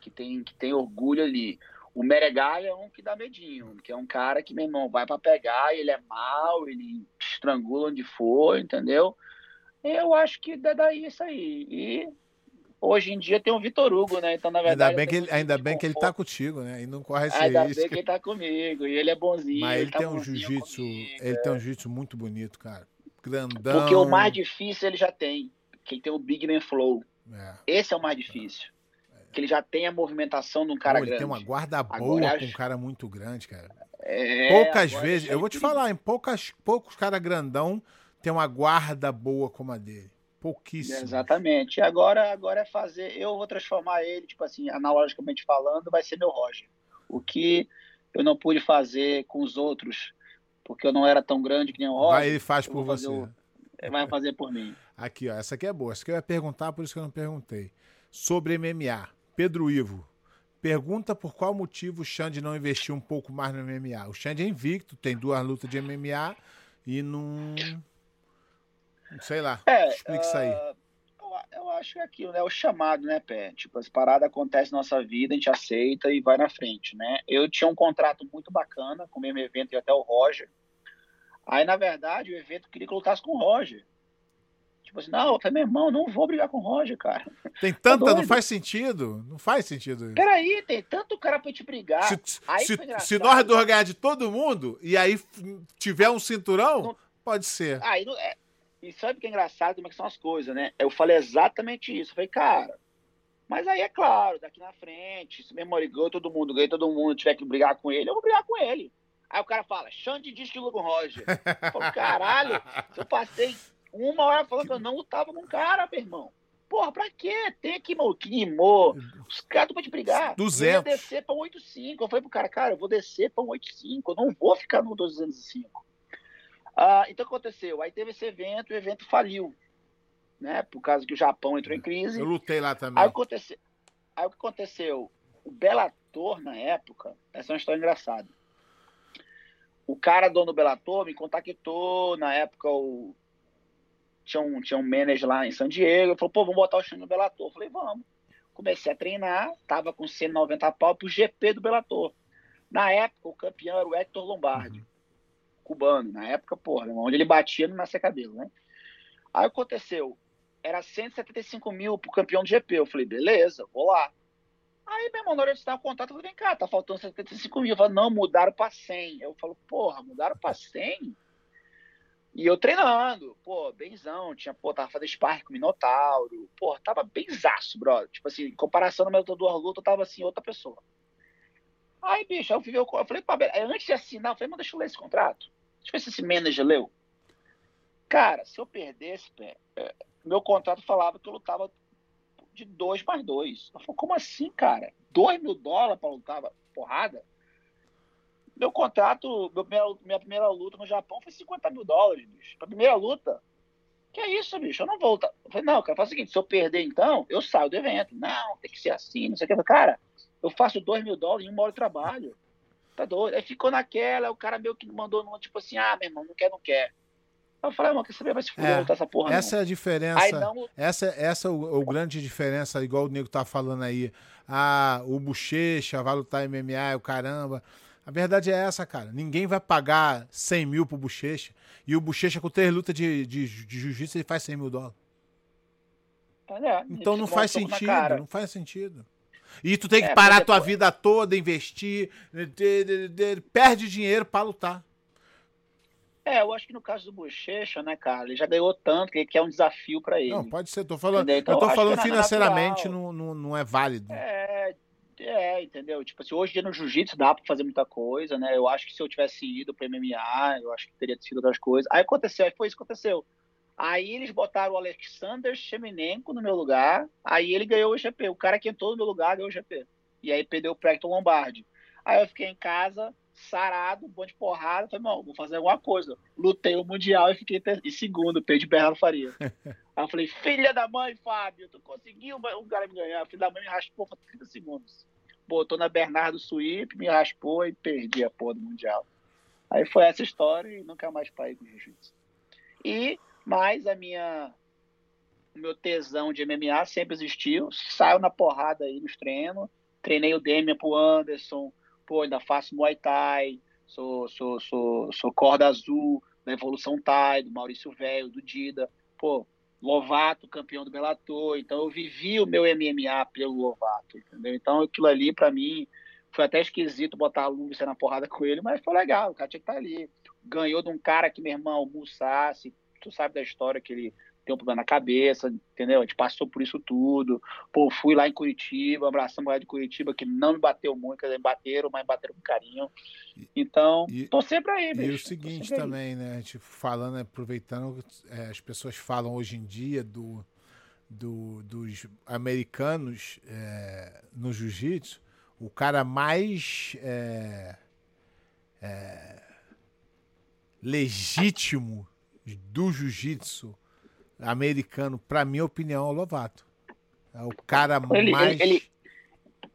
que, tem, que tem orgulho ali. O Meregai é um que dá medinho, que é um cara que, meu irmão, vai para pegar, ele é mal, ele estrangula onde for, entendeu? Eu acho que dá daí isso aí. E Hoje em dia tem o Vitor Hugo, né? Então, na verdade. Ainda bem que ele, ainda bem que ele tá contigo, né? E não corre esse Ainda risco. bem que ele tá comigo. E ele é bonzinho. Mas ele, ele tá tem um jiu-jitsu. Ele é. tem um é. jiu-jitsu muito bonito, cara. Grandão. Porque o mais difícil ele já tem. Que tem o Big Man Flow. É. Esse é o mais difícil. Que ele já tem a movimentação de um cara Pô, grande. Ele tem uma guarda boa Agora, com um cara muito grande, cara. É, Poucas vezes. Eu vou te falar, em poucas, poucos caras grandão tem uma guarda boa como a dele. Pouquíssimo. Exatamente. Agora, agora é fazer. Eu vou transformar ele, tipo assim, analogicamente falando, vai ser meu Roger. O que eu não pude fazer com os outros, porque eu não era tão grande que nem o Roger. Vai, ele faz por você. O... Vai fazer por mim. Aqui, ó. Essa aqui é boa. Essa aqui eu ia perguntar, por isso que eu não perguntei. Sobre MMA. Pedro Ivo. Pergunta por qual motivo o Xande não investiu um pouco mais no MMA. O Xande é invicto, tem duas lutas de MMA e não. Sei lá. É, Explica uh, isso aí. Ah, eu, eu, acho que é aquilo, né? O chamado, né, Pé? Tipo, as paradas acontecem na nossa vida, a gente aceita e vai na frente, né? Eu tinha um contrato muito bacana com o mesmo evento e até o Roger. Aí, na verdade, o evento queria que eu lutasse com o Roger. Tipo assim, não, eu falei, meu irmão, não vou brigar com o Roger, cara. Tem tá tanta, tá não faz sentido. Não faz sentido isso. Peraí, tem tanto cara pra te brigar. Se, se, se nós dois ganhar de todo mundo e aí tiver um cinturão, não, pode ser. Aí não, é, e sabe o que é engraçado? Como é que são as coisas, né? Eu falei exatamente isso. Eu falei, cara, mas aí é claro, daqui na frente, se mesmo ele ganhou todo mundo, ganhou todo mundo, tiver que brigar com ele, eu vou brigar com ele. Aí o cara fala, Xande diz que luta com o Roger. Eu falo, caralho, eu passei uma hora falando que eu não lutava com um cara, meu irmão. Porra, pra quê? Tem aqui, mano, queimou. Os caras estão te brigar. 200. Eu ia descer pra 8,5. Eu falei pro cara, cara, eu vou descer pra 8,5. Eu não vou ficar no 205. Ah, então aconteceu, aí teve esse evento, o evento faliu, né? Por causa que o Japão entrou em crise. Eu lutei lá também. Aí, aconteceu, aí o que aconteceu? O Bellator, na época, essa é uma história engraçada. O cara dono do Bellator me contactou, na época o... tinha, um, tinha um manager lá em San Diego, falou, pô, vamos botar o time no Bellator. Eu falei, vamos. Comecei a treinar, tava com 190 pau pro GP do Bellator. Na época, o campeão era o Hector Lombardi. Uhum cubano. Na época, porra, onde ele batia no nascia cabelo, né? Aí aconteceu, era 175 mil pro campeão do GP. Eu falei, beleza, vou lá. Aí, meu irmão, na hora de assinar o contrato, eu falei, vem cá, tá faltando 75 mil. Eu falei, não, mudaram pra 100. Eu falo, porra, mudaram pra 100? E eu treinando, pô, benzão, tinha, pô, tava fazendo sparring com Minotauro, pô, tava benzaço, brother. Tipo assim, em comparação no meu duas lutas, eu tava assim, outra pessoa. Aí, bicho, eu, o, eu falei, pô, antes de assinar, eu falei, mas deixa eu ler esse contrato. Deixa eu ver se esse manager leu. Cara, se eu perdesse, pé, é, meu contrato falava que eu lutava de dois mais dois. Eu falei, como assim, cara? Dois mil dólares para lutar porrada? Meu contrato, meu primeira, minha primeira luta no Japão foi 50 mil dólares, bicho. Pra primeira luta. Que é isso, bicho? Eu não vou. Eu falei, não, cara, faz o seguinte, se eu perder então, eu saio do evento. Não, tem que ser assim, não sei o que. Cara, eu faço dois mil dólares em uma hora de trabalho. Tá doido. Aí ficou naquela, o cara meio que mandou numa, tipo assim, ah, meu irmão, não quer, não quer. Eu falei, mano, quer saber, vai se fuder, é, essa porra. Essa não. é a diferença. Não... Essa, essa é o, o, grande diferença, igual o nego tá falando aí. Ah, o Bochecha vai lutar MMA, o caramba. A verdade é essa, cara. Ninguém vai pagar 100 mil pro Bochecha. E o Bochecha, com três lutas de, de, de jiu-jitsu, ele faz 100 mil dólares. Então não faz sentido, não faz sentido. E tu tem que é, parar a tua vida toda, investir, de, perde dinheiro para lutar. É, eu acho que no caso do Bochecha, né, cara, ele já ganhou tanto que, que é um desafio para ele. Não, pode ser. Tô falando, então, eu tô falando financeiramente, não, não, não é válido. É, é, entendeu? Tipo assim, hoje no jiu-jitsu dá pra fazer muita coisa, né? Eu acho que se eu tivesse ido pro MMA, eu acho que teria sido outras coisas. Aí aconteceu, aí foi isso que aconteceu. Aí eles botaram o Alexander Shemenenko no meu lugar, aí ele ganhou o GP. O cara que entrou no meu lugar ganhou o GP. E aí perdeu o Precton Lombardi. Aí eu fiquei em casa, sarado, bom de porrada. Falei, não, vou fazer alguma coisa. Lutei o Mundial e fiquei em segundo, perdi Bernardo Faria. aí eu falei, filha da mãe, Fábio, tu conseguiu o cara me ganhar. Filha da mãe me raspou por 30 segundos. Botou na Bernardo Sweep, me raspou e perdi a porra do Mundial. Aí foi essa história e nunca mais parei com jiu-jitsu. E mas a minha o meu tesão de MMA sempre existiu. Saio na porrada aí nos treinos. Treinei o Demian pro Anderson. Pô, ainda faço Muay Thai. Sou, sou, sou, sou corda azul da Evolução Thai, do Maurício Velho, do Dida. Pô, Lovato, campeão do Bellator. Então eu vivi o meu MMA pelo Lovato, entendeu? Então aquilo ali para mim foi até esquisito botar a Lúcia na porrada com ele, mas foi legal. O cara tinha que estar tá ali. Ganhou de um cara que, meu irmão, almoçasse, tu sabe da história que ele tem um problema na cabeça, entendeu? A gente passou por isso tudo. Pô, fui lá em Curitiba, abraçamos a de Curitiba, que não me bateu muito, quer dizer, bateram, mas bateram com carinho. Então, e, tô sempre aí, bicho. E o seguinte também, aí. né? A gente falando, aproveitando, é, as pessoas falam hoje em dia do, do dos americanos é, no jiu-jitsu, o cara mais é, é legítimo do jiu-jitsu americano, para minha opinião, é o Lovato. É o cara ele, mais. Ele, ele,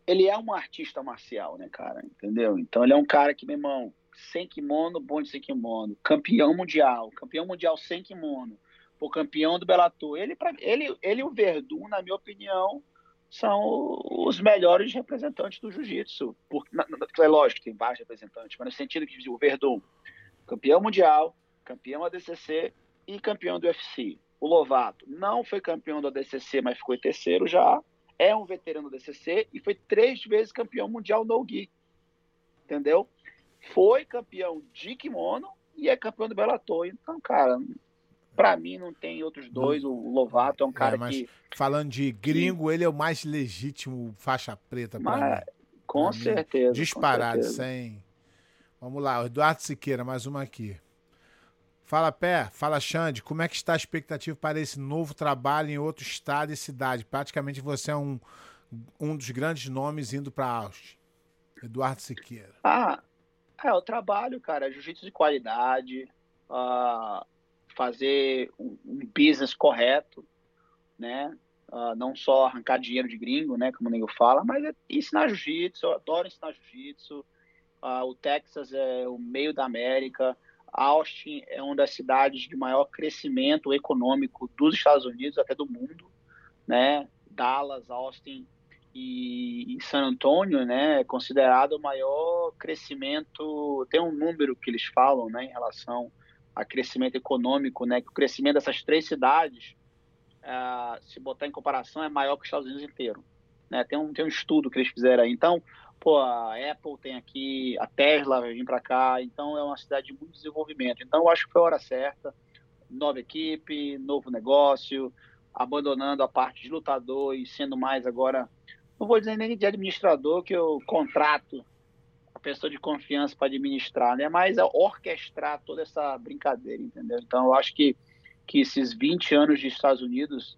ele, é um artista marcial, né, cara? Entendeu? Então ele é um cara que, meu irmão, sem kimono, bom de sem kimono, campeão mundial, campeão mundial sem kimono, o campeão do Bellator. Ele, pra, ele, ele e o Verdun, na minha opinião, são os melhores representantes do jiu-jitsu. É lógico que tem vários representantes, mas no sentido que o Verdun, campeão mundial, campeão ADCC e campeão do UFC. O Lovato não foi campeão do ADCC, mas ficou em terceiro já. É um veterano do ADCC e foi três vezes campeão mundial no Gi. Entendeu? Foi campeão de kimono e é campeão do Bellator. Então, cara, para mim não tem outros dois. O Lovato é um é, cara é, que. Falando de gringo, ele é o mais legítimo faixa preta para mim. Com pra certeza. Mim, disparado, com certeza. sem. Vamos lá, Eduardo Siqueira, mais uma aqui. Fala Pé, fala Xande, como é que está a expectativa para esse novo trabalho em outro estado e cidade? Praticamente você é um, um dos grandes nomes indo para Austin. Eduardo Siqueira. Ah, é o trabalho, cara, jiu-jitsu de qualidade, uh, fazer um, um, business correto, né? Uh, não só arrancar dinheiro de gringo, né, como o Nego fala, mas é ensinar jiu-jitsu, eu adoro ensinar jiu-jitsu. Uh, o Texas é o meio da América, Austin é uma das cidades de maior crescimento econômico dos Estados Unidos, até do mundo, né? Dallas, Austin e, e San Antônio, né? É considerado o maior crescimento. Tem um número que eles falam, né? Em relação a crescimento econômico, né? Que o crescimento dessas três cidades, uh, se botar em comparação, é maior que os Estados Unidos inteiro. Né? Tem, um, tem um estudo que eles fizeram aí. Então, pô, a Apple tem aqui, a Tesla vem para cá, então é uma cidade de muito desenvolvimento. Então eu acho que foi a hora certa, nova equipe, novo negócio, abandonando a parte de lutador e sendo mais agora, não vou dizer nem de administrador, que eu contrato a pessoa de confiança para administrar, né? Mas é orquestrar toda essa brincadeira, entendeu? Então eu acho que, que esses 20 anos de Estados Unidos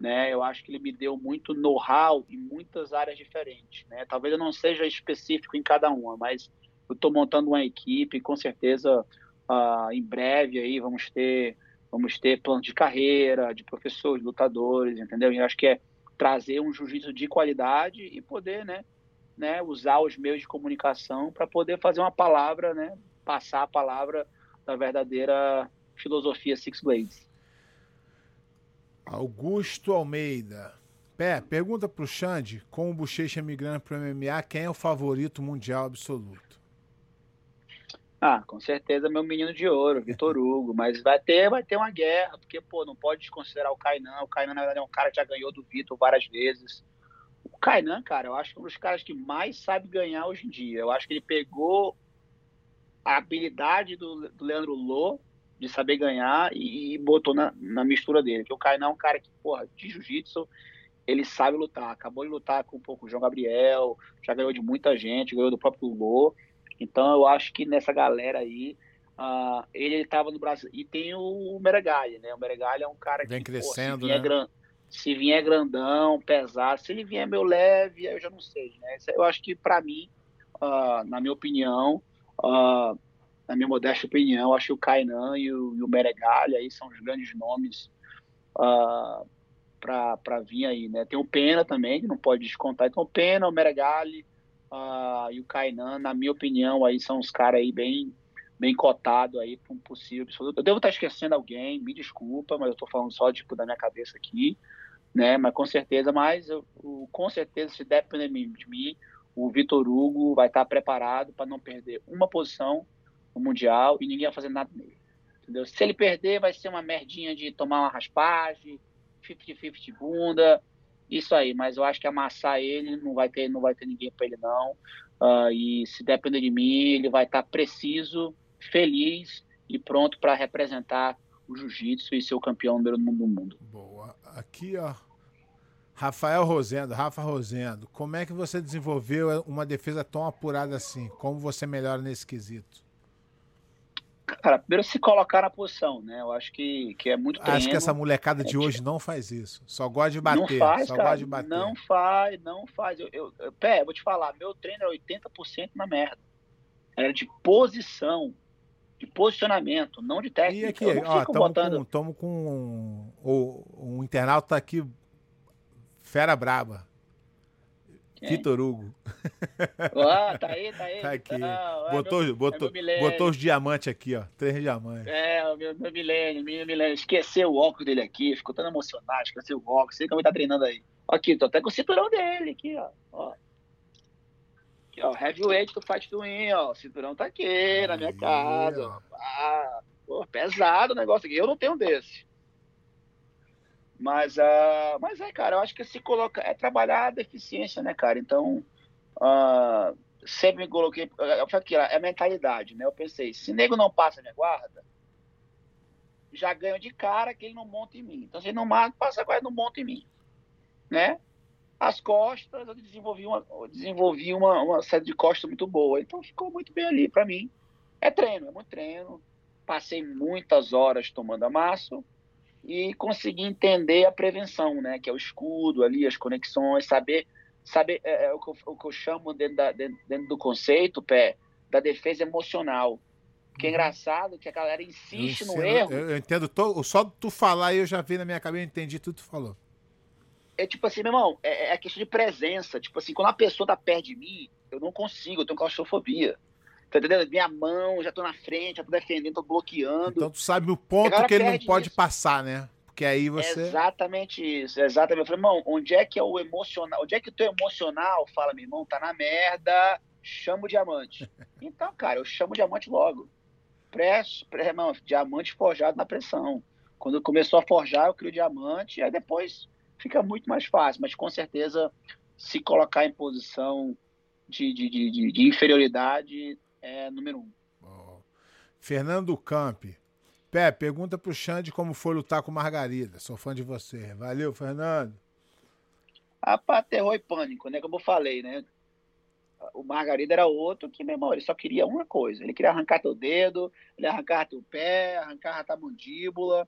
né? Eu acho que ele me deu muito know-how em muitas áreas diferentes, né? Talvez eu não seja específico em cada uma, mas eu estou montando uma equipe, com certeza uh, em breve aí vamos ter vamos ter plano de carreira, de professores, lutadores, entendeu? E eu acho que é trazer um jiu-jitsu de qualidade e poder, né, né, usar os meios de comunicação para poder fazer uma palavra, né, passar a palavra da verdadeira filosofia Six Blades. Augusto Almeida. Pé, pergunta pro Xande, com o Bochecha migrando pro MMA, quem é o favorito mundial absoluto? Ah, com certeza meu menino de ouro, Vitor Hugo, mas vai ter, vai ter uma guerra, porque, pô, não pode desconsiderar o Kainan, o Kainan, na verdade, é um cara que já ganhou do Vitor várias vezes. O Kainan, cara, eu acho que é um dos caras que mais sabe ganhar hoje em dia. Eu acho que ele pegou a habilidade do, do Leandro Lô de saber ganhar e, e botou na, na, mistura dele. Que o Kainan é um cara que, porra, de jiu-jitsu, ele sabe lutar. Acabou de lutar com um pouco o João Gabriel, já ganhou de muita gente, ganhou do próprio Lô. Então eu acho que nessa galera aí, Uh, ele estava no Brasil. E tem o Meregali, né? O Meregali é um cara Vem que. crescendo, pô, se, vier né? se vier grandão, pesado, se ele vier meio leve, eu já não sei, né? Eu acho que, para mim, uh, na minha opinião, uh, na minha modesta opinião, acho que o Kainan e o, o Meregali aí são os grandes nomes uh, para vir aí, né? Tem o Pena também, que não pode descontar. Então, o Pena, o Meregali uh, e o Kainan, na minha opinião, aí são os caras aí bem bem cotado aí para um possível Eu devo estar esquecendo alguém, me desculpa, mas eu estou falando só tipo da minha cabeça aqui, né? Mas com certeza, mas eu, com certeza se depender de mim, o Vitor Hugo vai estar preparado para não perder uma posição no mundial e ninguém vai fazer nada nele. Entendeu? Se ele perder, vai ser uma merdinha de tomar uma raspagem, 50-50 bunda, isso aí. Mas eu acho que amassar ele não vai ter, não vai ter ninguém para ele não. Uh, e se depender de mim, ele vai estar preciso feliz e pronto para representar o jiu-jitsu e ser o campeão número um do mundo. Boa. Aqui, ó. Rafael Rosendo, Rafa Rosendo, como é que você desenvolveu uma defesa tão apurada assim? Como você melhora nesse quesito? Cara, primeiro se colocar na posição, né? Eu acho que, que é muito treino. Acho que essa molecada de é, hoje não faz isso. Só gosta de bater. Não faz, só cara, gosta de bater. Não faz, não faz. Eu, eu, eu, pé, eu vou te falar, meu treino era 80% na merda. Era de posição de posicionamento, não de técnica. E aqui, ó, estamos botando... com, com um, um, um internauta aqui, fera braba. Vitor Hugo. Ah, tá aí, tá aí. Tá aqui. Não, é botou, meu, botou, é botou os diamantes aqui, ó. Três diamantes. É, o meu, meu milênio, meu milênio. Esqueceu o óculos dele aqui, ficou tão emocionado, esqueceu o óculos. Sei que ele tá treinando aí. Aqui, tô até com o cinturão dele aqui, ó. ó. Aqui, ó, heavyweight do Fight do Win, ó. O cinturão tá aqui na minha casa. Ó. Ah, pô, pesado o negócio aqui. Eu não tenho desse. Mas, uh, mas é, cara, eu acho que se coloca. É trabalhar a deficiência, né, cara? Então, uh, sempre me coloquei. Eu falei aqui, é mentalidade, né? Eu pensei, se nego não passa minha guarda, já ganho de cara que ele não monta em mim. Então, se ele não passa a guarda, não monta em mim. Né? As costas, eu desenvolvi uma, eu desenvolvi uma, uma série de costas muito boa. Então ficou muito bem ali para mim. É treino, é muito treino. Passei muitas horas tomando amasso e consegui entender a prevenção, né? Que é o escudo ali, as conexões, saber, saber é, é o, que eu, o, que eu, chamo dentro, da, dentro, dentro do conceito, pé, da defesa emocional. Que é uhum. engraçado que a galera insiste no erro. Eu, eu entendo, todo, só tu falar eu já vi na minha cabeça, eu entendi tudo que tu falou é tipo assim, meu irmão, é, é a questão de presença. Tipo assim, quando a pessoa tá perto de mim, eu não consigo, eu tenho claustrofobia. Tá entendendo? Minha mão, já tô na frente, já tô defendendo, tô bloqueando. Então tu sabe o ponto que ele não pode isso. passar, né? Porque aí você. exatamente isso, exatamente. Eu falei, irmão, onde é que é o emocional? Onde é que o teu emocional fala, meu irmão, tá na merda, chama o diamante. então, cara, eu chamo o diamante logo. Pré, pré, irmão, diamante forjado na pressão. Quando começou a forjar, eu crio diamante, aí depois fica muito mais fácil, mas com certeza se colocar em posição de, de, de, de inferioridade é número um. Oh. Fernando Camp. Pé, pergunta pro Xande como foi lutar com Margarida. Sou fã de você. Valeu, Fernando. Rapaz, terror e pânico, né? Como eu falei, né? O Margarida era outro que, meu irmão, ele só queria uma coisa. Ele queria arrancar teu dedo, ele arrancar teu pé, arrancar a tua mandíbula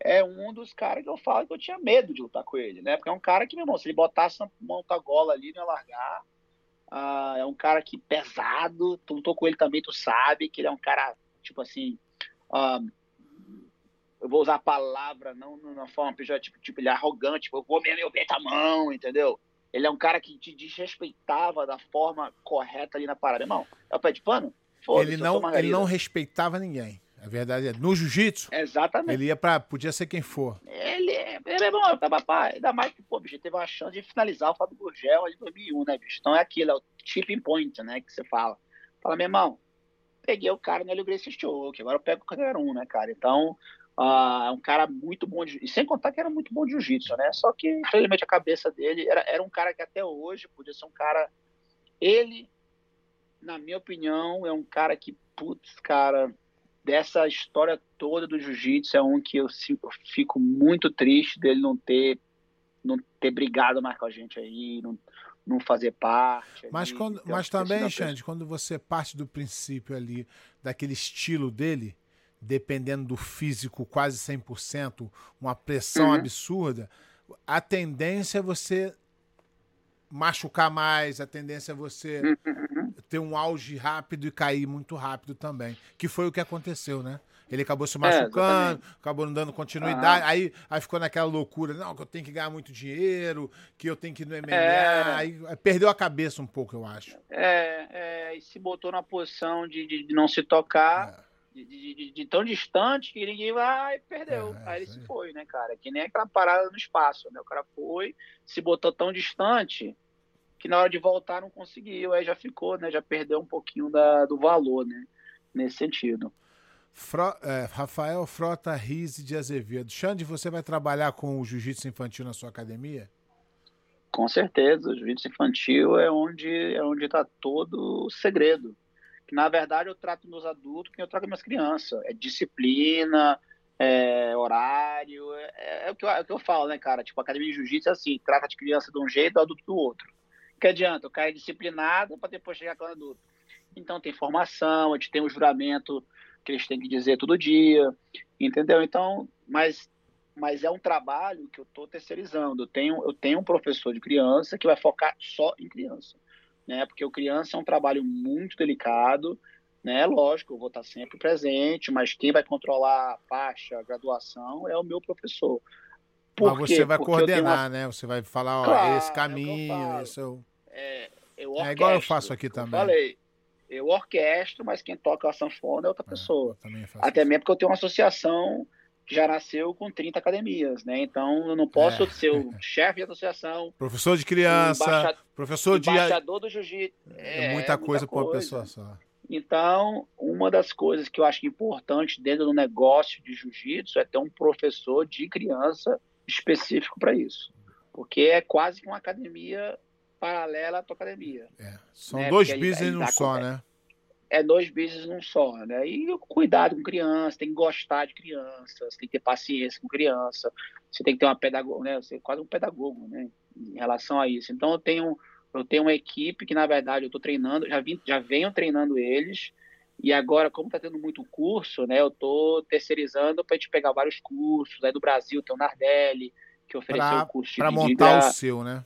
é um dos caras que eu falo que eu tinha medo de lutar com ele, né? Porque é um cara que, meu irmão, se ele botasse uma monta gola ali, não ia largar. Ah, é um cara que pesado, tu lutou com ele também, tu sabe que ele é um cara, tipo assim, ah, eu vou usar a palavra não na forma pejorativa, tipo, tipo, ele é arrogante, tipo, eu vou meu bem a mão, entendeu? Ele é um cara que te desrespeitava da forma correta ali na parada. Irmão, é o pé de pano? Ele não, ele não respeitava ninguém. A verdade é, no jiu-jitsu, Exatamente. ele ia pra. Podia ser quem for. Ele, ele é bom, papai. Ainda mais que, pô, bicho, teve uma chance de finalizar o Fábio Gurgel em 2001, né, bicho? Então é aquilo, é o tipping point, né, que você fala. Fala, meu irmão, peguei o cara no Helio Gracie Choke, agora eu pego qualquer um, né, cara? Então, uh, é um cara muito bom de. E sem contar que era muito bom de jiu-jitsu, né? Só que, infelizmente, a cabeça dele era, era um cara que até hoje podia ser um cara. Ele, na minha opinião, é um cara que, putz, cara dessa história toda do jiu-jitsu é um que eu fico muito triste dele não ter não ter brigado mais com a gente aí, não, não fazer parte. Mas, ali, quando, mas também, Xande, quando você parte do princípio ali, daquele estilo dele, dependendo do físico quase 100%, uma pressão Uhum. absurda, a tendência é você machucar mais, a tendência é você Uhum. Ter um auge rápido e cair muito rápido também. Que foi o que aconteceu, né? Ele acabou se É, machucando, exatamente. acabou não dando continuidade, aí, aí ficou naquela loucura, não, que eu tenho que ganhar muito dinheiro, que eu tenho que ir no MMA, É. aí perdeu a cabeça um pouco, eu acho. É, é, e se botou na posição de, de, de não se tocar, É. de, de- de- tão distante que ninguém vai e perdeu. É, aí ele se foi, né, cara? Que nem aquela parada no espaço, né? O cara foi, se botou tão distante que na hora de voltar não conseguiu, aí já ficou, né? Já perdeu um pouquinho da, do valor, né? Nesse sentido. Fro- é, Rafael Frota Rise de Azevedo. Xande, você vai trabalhar com o jiu-jitsu infantil na sua academia? Com certeza, o jiu-jitsu infantil é onde é onde está todo o segredo. Que na verdade eu trato meus adultos que eu trato minhas crianças. É disciplina, é horário, é, é o que eu, é o que eu falo, né, cara? Tipo, a academia de jiu-jitsu é assim, trata de criança de um jeito, adulto do outro. Que adianta? O cara é disciplinado para depois chegar com o adulto. Então tem formação, a gente tem o juramento que eles têm que dizer todo dia, entendeu? Então, mas mas é um trabalho que eu estou terceirizando. Eu tenho, eu tenho um professor de criança que vai focar só em criança, né? Porque o criança é um trabalho muito delicado, né? Lógico, eu vou estar sempre presente, mas quem vai controlar a faixa, a graduação é o meu professor. Por Mas quê? você vai Porque coordenar, uma- né? Você vai falar, ó, Claro, esse é caminho, falo. esse é o... é, eu É igual eu orquestro, faço aqui eu também. falei, eu orquestro, mas quem toca a sanfona é outra pessoa. Eu também faço Até mesmo porque eu tenho uma associação que já nasceu com 30 academias, né? Então eu não posso É. ser o chefe de associação, Professor de criança, embaixa- professor de... embaixador do jiu-jitsu. É, muita coisa para uma pessoa só. Então, uma das coisas que eu acho importante dentro do negócio de jiu-jitsu é ter um professor de criança específico para isso. Porque é quase que uma academia paralela à tua academia. É. São né? dois Porque business num só, com- né? é dois business num só, né? E cuidado com criança, tem que gostar de criança, você tem que ter paciência com criança, você tem que ter uma pedagoga, né? Você é quase um pedagogo, né? Em relação a isso. Então eu tenho eu tenho uma equipe que na verdade eu estou treinando, já vim, já venho treinando eles e agora como está tendo muito curso, né? Eu estou terceirizando para a gente pegar vários cursos. Aí do Brasil tem o Nardelli que ofereceu Pra- o curso de Para de montar o gra- seu, né?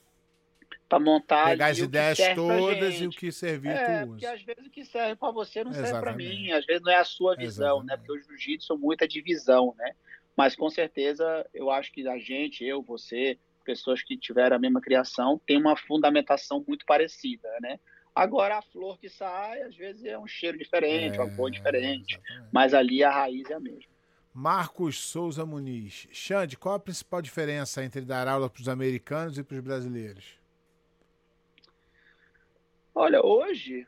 Pra montar Pegar as ideias todas e o que servir É, tu porque usa. às vezes o que serve para você não serve para Exatamente. mim, às vezes não é a sua visão, né? Exatamente. Porque o jiu-jitsu muita divisão, né? Mas com certeza eu acho que a gente, eu, você, pessoas que tiveram a mesma criação, tem uma fundamentação muito parecida, né? Agora a flor que sai, às vezes é um cheiro diferente, uma cor diferente, exatamente. mas ali a raiz é a mesma. Marcos Souza Muniz. Xande, qual a principal diferença entre dar aula para os americanos e para os brasileiros? Olha, hoje,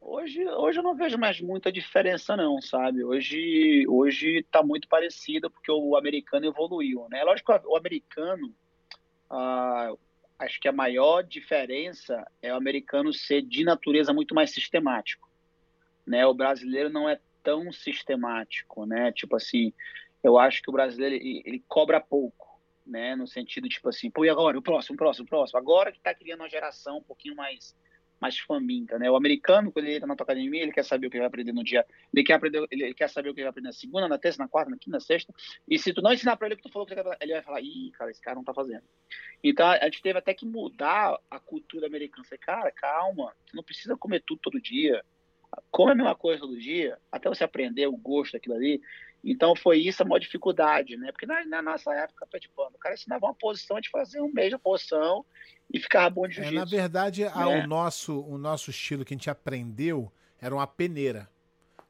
hoje, hoje eu não vejo mais muita diferença não, sabe? Hoje, hoje tá muito parecido porque o americano evoluiu, né? Lógico o americano, ah, acho que a maior diferença é o americano ser de natureza muito mais sistemático, né? O brasileiro não é tão sistemático, né? Tipo assim, eu acho que o brasileiro ele, ele cobra pouco, né? No sentido tipo assim, pô, e agora? O próximo, o próximo, o próximo. Agora que tá criando uma geração um pouquinho mais mais faminta, né? O americano, quando ele entra na tua academia, ele quer saber o que vai aprender no dia, ele quer aprender, ele quer saber o que vai aprender na segunda, na terça, na quarta, na quinta, na sexta. E se tu não ensinar para ele o que tu falou ele vai falar, ih, cara, esse cara não tá fazendo. Então a gente teve até que mudar a cultura americana. Falei, cara, calma, tu não precisa comer tudo todo dia. Come a mesma coisa todo dia, até você aprender o gosto daquilo ali. Então foi isso a maior dificuldade, né? Porque na, na nossa época, pé de pano, o cara ensinava uma posição, gente fazia um mês de posição e ficava bom de É, jiu-jitsu. na verdade, né? o, nosso, o nosso estilo que a gente aprendeu era uma peneira.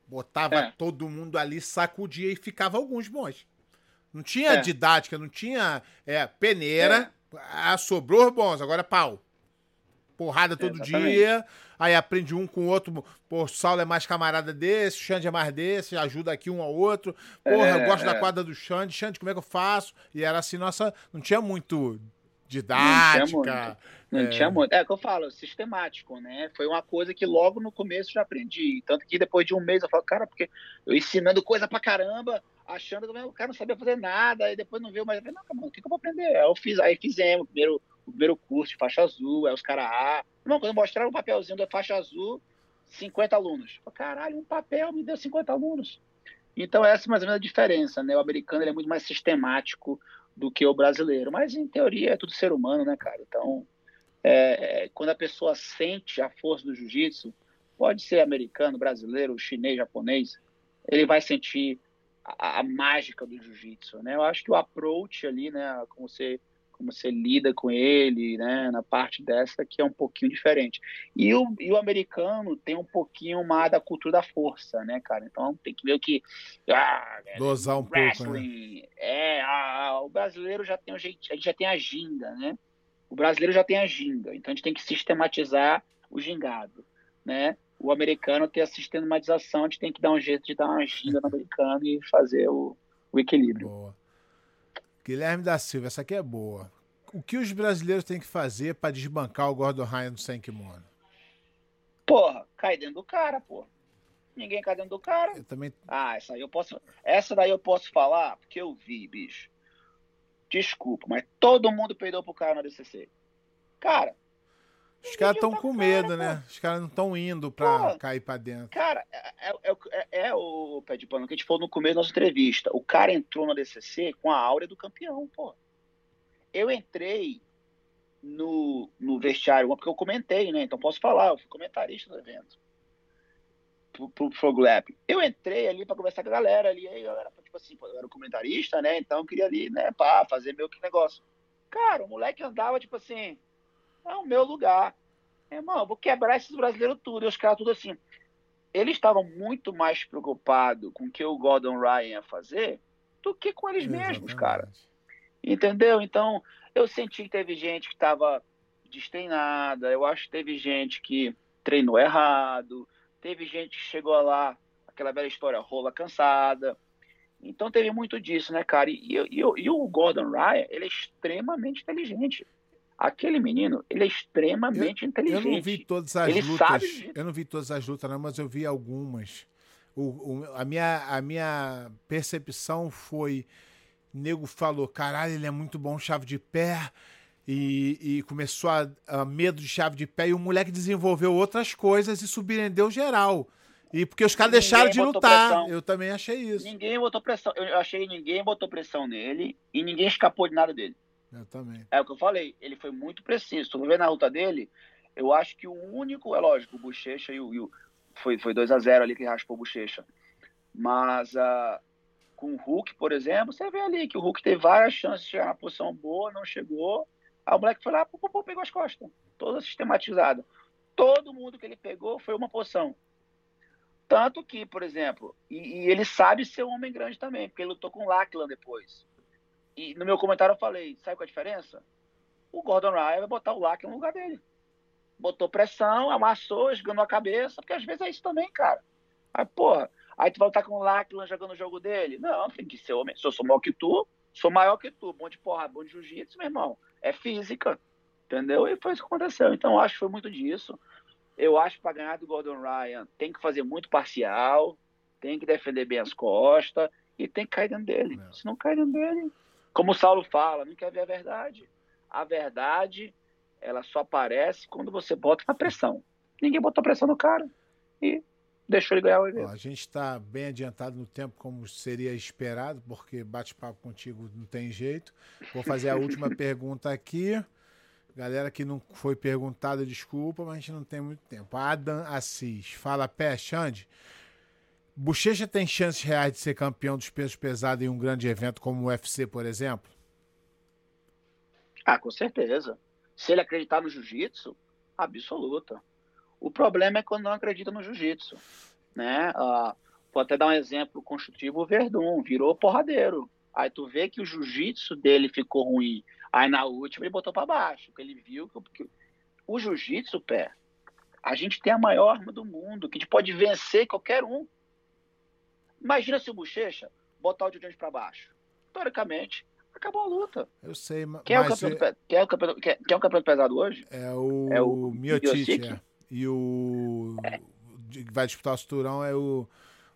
Botava É. todo mundo ali, sacudia e ficava alguns bons. Não tinha É. didática, não tinha é, peneira. Ah, sobrou os bons, agora é pau. Porrada todo Exatamente. dia. Aí aprende um com o outro. Pô, o Saulo é mais camarada desse, o Xande é mais desse, ajuda aqui um ao outro. Porra, eu É, gosto da é. quadra do Xande. Xande, como é que eu faço? E era assim, nossa. Não tinha muito tinha didática. Não É. tinha muito. É o que eu falo, sistemático, né? Foi uma coisa que logo no começo já aprendi. Tanto que depois de um mês eu falo, cara, porque eu ensinando coisa pra caramba, achando que o cara não sabia fazer nada, aí depois não viu, mas eu falei, não, cara, o que, que eu vou aprender? Aí eu fiz, aí fizemos primeiro, o primeiro curso de faixa azul, aí os caras, ah, não, quando mostraram o papelzinho da faixa azul, 50 alunos. Eu, Caralho, um papel me deu 50 alunos. Então essa é mais ou menos a diferença, né? O americano é muito mais sistemático do que o brasileiro, mas em teoria é tudo ser humano, né, cara? Então, é, é quando a pessoa sente a força do jiu-jitsu, pode ser americano, brasileiro, chinês, japonês, ele vai sentir a, a mágica do jiu-jitsu, né? Eu acho que o approach ali, né, como você como você lida com ele, né, na parte dessa que é um pouquinho diferente. E o, e o americano tem um pouquinho mais da cultura da força, né, cara? Então tem que ver que ah, dosar um pouco, né? É, a, o brasileiro já tem o jeito, a gente já tem a ginga, né? O brasileiro já tem a ginga, então a gente tem que sistematizar o gingado, né? O americano tem a sistematização, a gente tem que dar um jeito de dar uma ginga no americano e fazer o, o equilíbrio. Boa. Guilherme da Silva, essa aqui é boa. O que os brasileiros têm que fazer para desbancar o Gordon Ryan no sem kimono? Porra, cai dentro do cara, porra. Ninguém cai dentro do cara. Eu também. Ah, essa aí eu posso. Essa daí eu posso falar porque eu vi, bicho. Desculpa, mas todo mundo peidou pro cara na DCC. Cara, os caras estão com medo, né? Os caras não estão indo pra cair pra dentro. Cara, é, é, é, é, o pé de pano que a gente falou no começo da nossa entrevista. O cara entrou na DCC com a áurea do campeão, pô. Eu entrei no, no vestiário, porque eu comentei, né? Então posso falar, eu fui comentarista do evento. Pro, pro, pro. Eu entrei ali pra conversar com a galera ali, aí a galera, tipo assim, pô, eu era o comentarista, né? Então eu queria ali, né, pá, fazer meu que negócio. Cara, o moleque andava, tipo assim, é o meu lugar. Irmão, eu vou quebrar esses brasileiros tudo. E os caras tudo assim. Eles estavam muito mais preocupados com o que o Gordon Ryan ia fazer do que com eles Exatamente. mesmos, cara. Entendeu? Então, eu senti que teve gente que estava destreinada, eu acho que teve gente que treinou errado, teve gente que chegou lá, aquela velha história, rola cansada. Então teve muito disso, né, cara? E, e, e o Gordon Ryan, ele é extremamente inteligente. Aquele menino, ele é extremamente eu, inteligente. Eu não vi todas as ele lutas. Sabe... Eu não vi todas as lutas, não, mas eu vi algumas. O, o, a, minha, a minha percepção foi: nego falou, caralho, ele é muito bom chave de pé. E, e começou a, a, medo de chave de pé. E o moleque desenvolveu outras coisas e surpreendeu geral. E porque os caras deixaram de lutar. Pressão. Eu também achei isso. Ninguém botou pressão. Eu achei que ninguém botou pressão nele e ninguém escapou de nada dele. Eu também. É o que eu falei, ele foi muito preciso. Tu ver na luta dele, eu acho que o único, é lógico, o Bochecha e o, e o foi, foi 2 a 0 ali que raspou o Bochecha. Mas uh, com o Hulk, por exemplo, você vê ali que o Hulk teve várias chances de chegar na posição boa, não chegou. Aí o moleque foi lá, pô, pô, pegou as costas. Toda sistematizada. Todo mundo que ele pegou foi uma posição. Tanto que, por exemplo, e, e, ele sabe ser um homem grande também, porque ele lutou com o Lachlan depois. E no meu comentário eu falei, sabe qual é a diferença? O Gordon Ryan vai botar o Lack no lugar dele. Botou pressão, amassou, esganou a cabeça, porque às vezes é isso também, cara. Aí, porra, aí tu vai lutar com o Lackland jogando o jogo dele? Não, tem que ser homem. Se eu sou maior que tu, sou maior que tu. Bom de porra, bom de jiu-jitsu, meu irmão. É física. Entendeu? E foi isso que aconteceu. Então, acho que foi muito disso. Eu acho que para ganhar do Gordon Ryan tem que fazer muito parcial, tem que defender bem as costas e tem que cair dentro dele. Não. Se não cair dentro dele, como o Saulo fala, não quer ver a verdade. A verdade, ela só aparece quando você bota na pressão. Ninguém botou pressão no cara e deixou ele ganhar o evento. a gente está bem adiantado no tempo, como seria esperado, porque bate-papo contigo não tem jeito. Vou fazer a última pergunta aqui. Galera que não foi perguntada, desculpa, mas a gente não tem muito tempo. Adam Assis. Fala, Pé, Xande. Bochecha tem chances reais de ser campeão dos pesos pesados em um grande evento como o UFC, por exemplo? Ah, com certeza. Se ele acreditar no jiu-jitsu, absoluta. O problema é quando não acredita no jiu-jitsu. Né? Ah, vou até dar um exemplo construtivo: o Verdun virou porradeiro. Aí tu vê que o jiu-jitsu dele ficou ruim. Aí na última ele botou para baixo, porque ele viu que, que o jiu-jitsu, pé, a gente tem a maior arma do mundo, que a gente pode vencer qualquer um. Imagina se o Bochecha botar o Jones para baixo. Teoricamente, acabou a luta. Eu sei, mas. Quem é o campeão, eu... quem é o campeão, quem é o campeão pesado hoje? É o, é o Miocic, é. E o. É. Vai disputar o cinturão é o.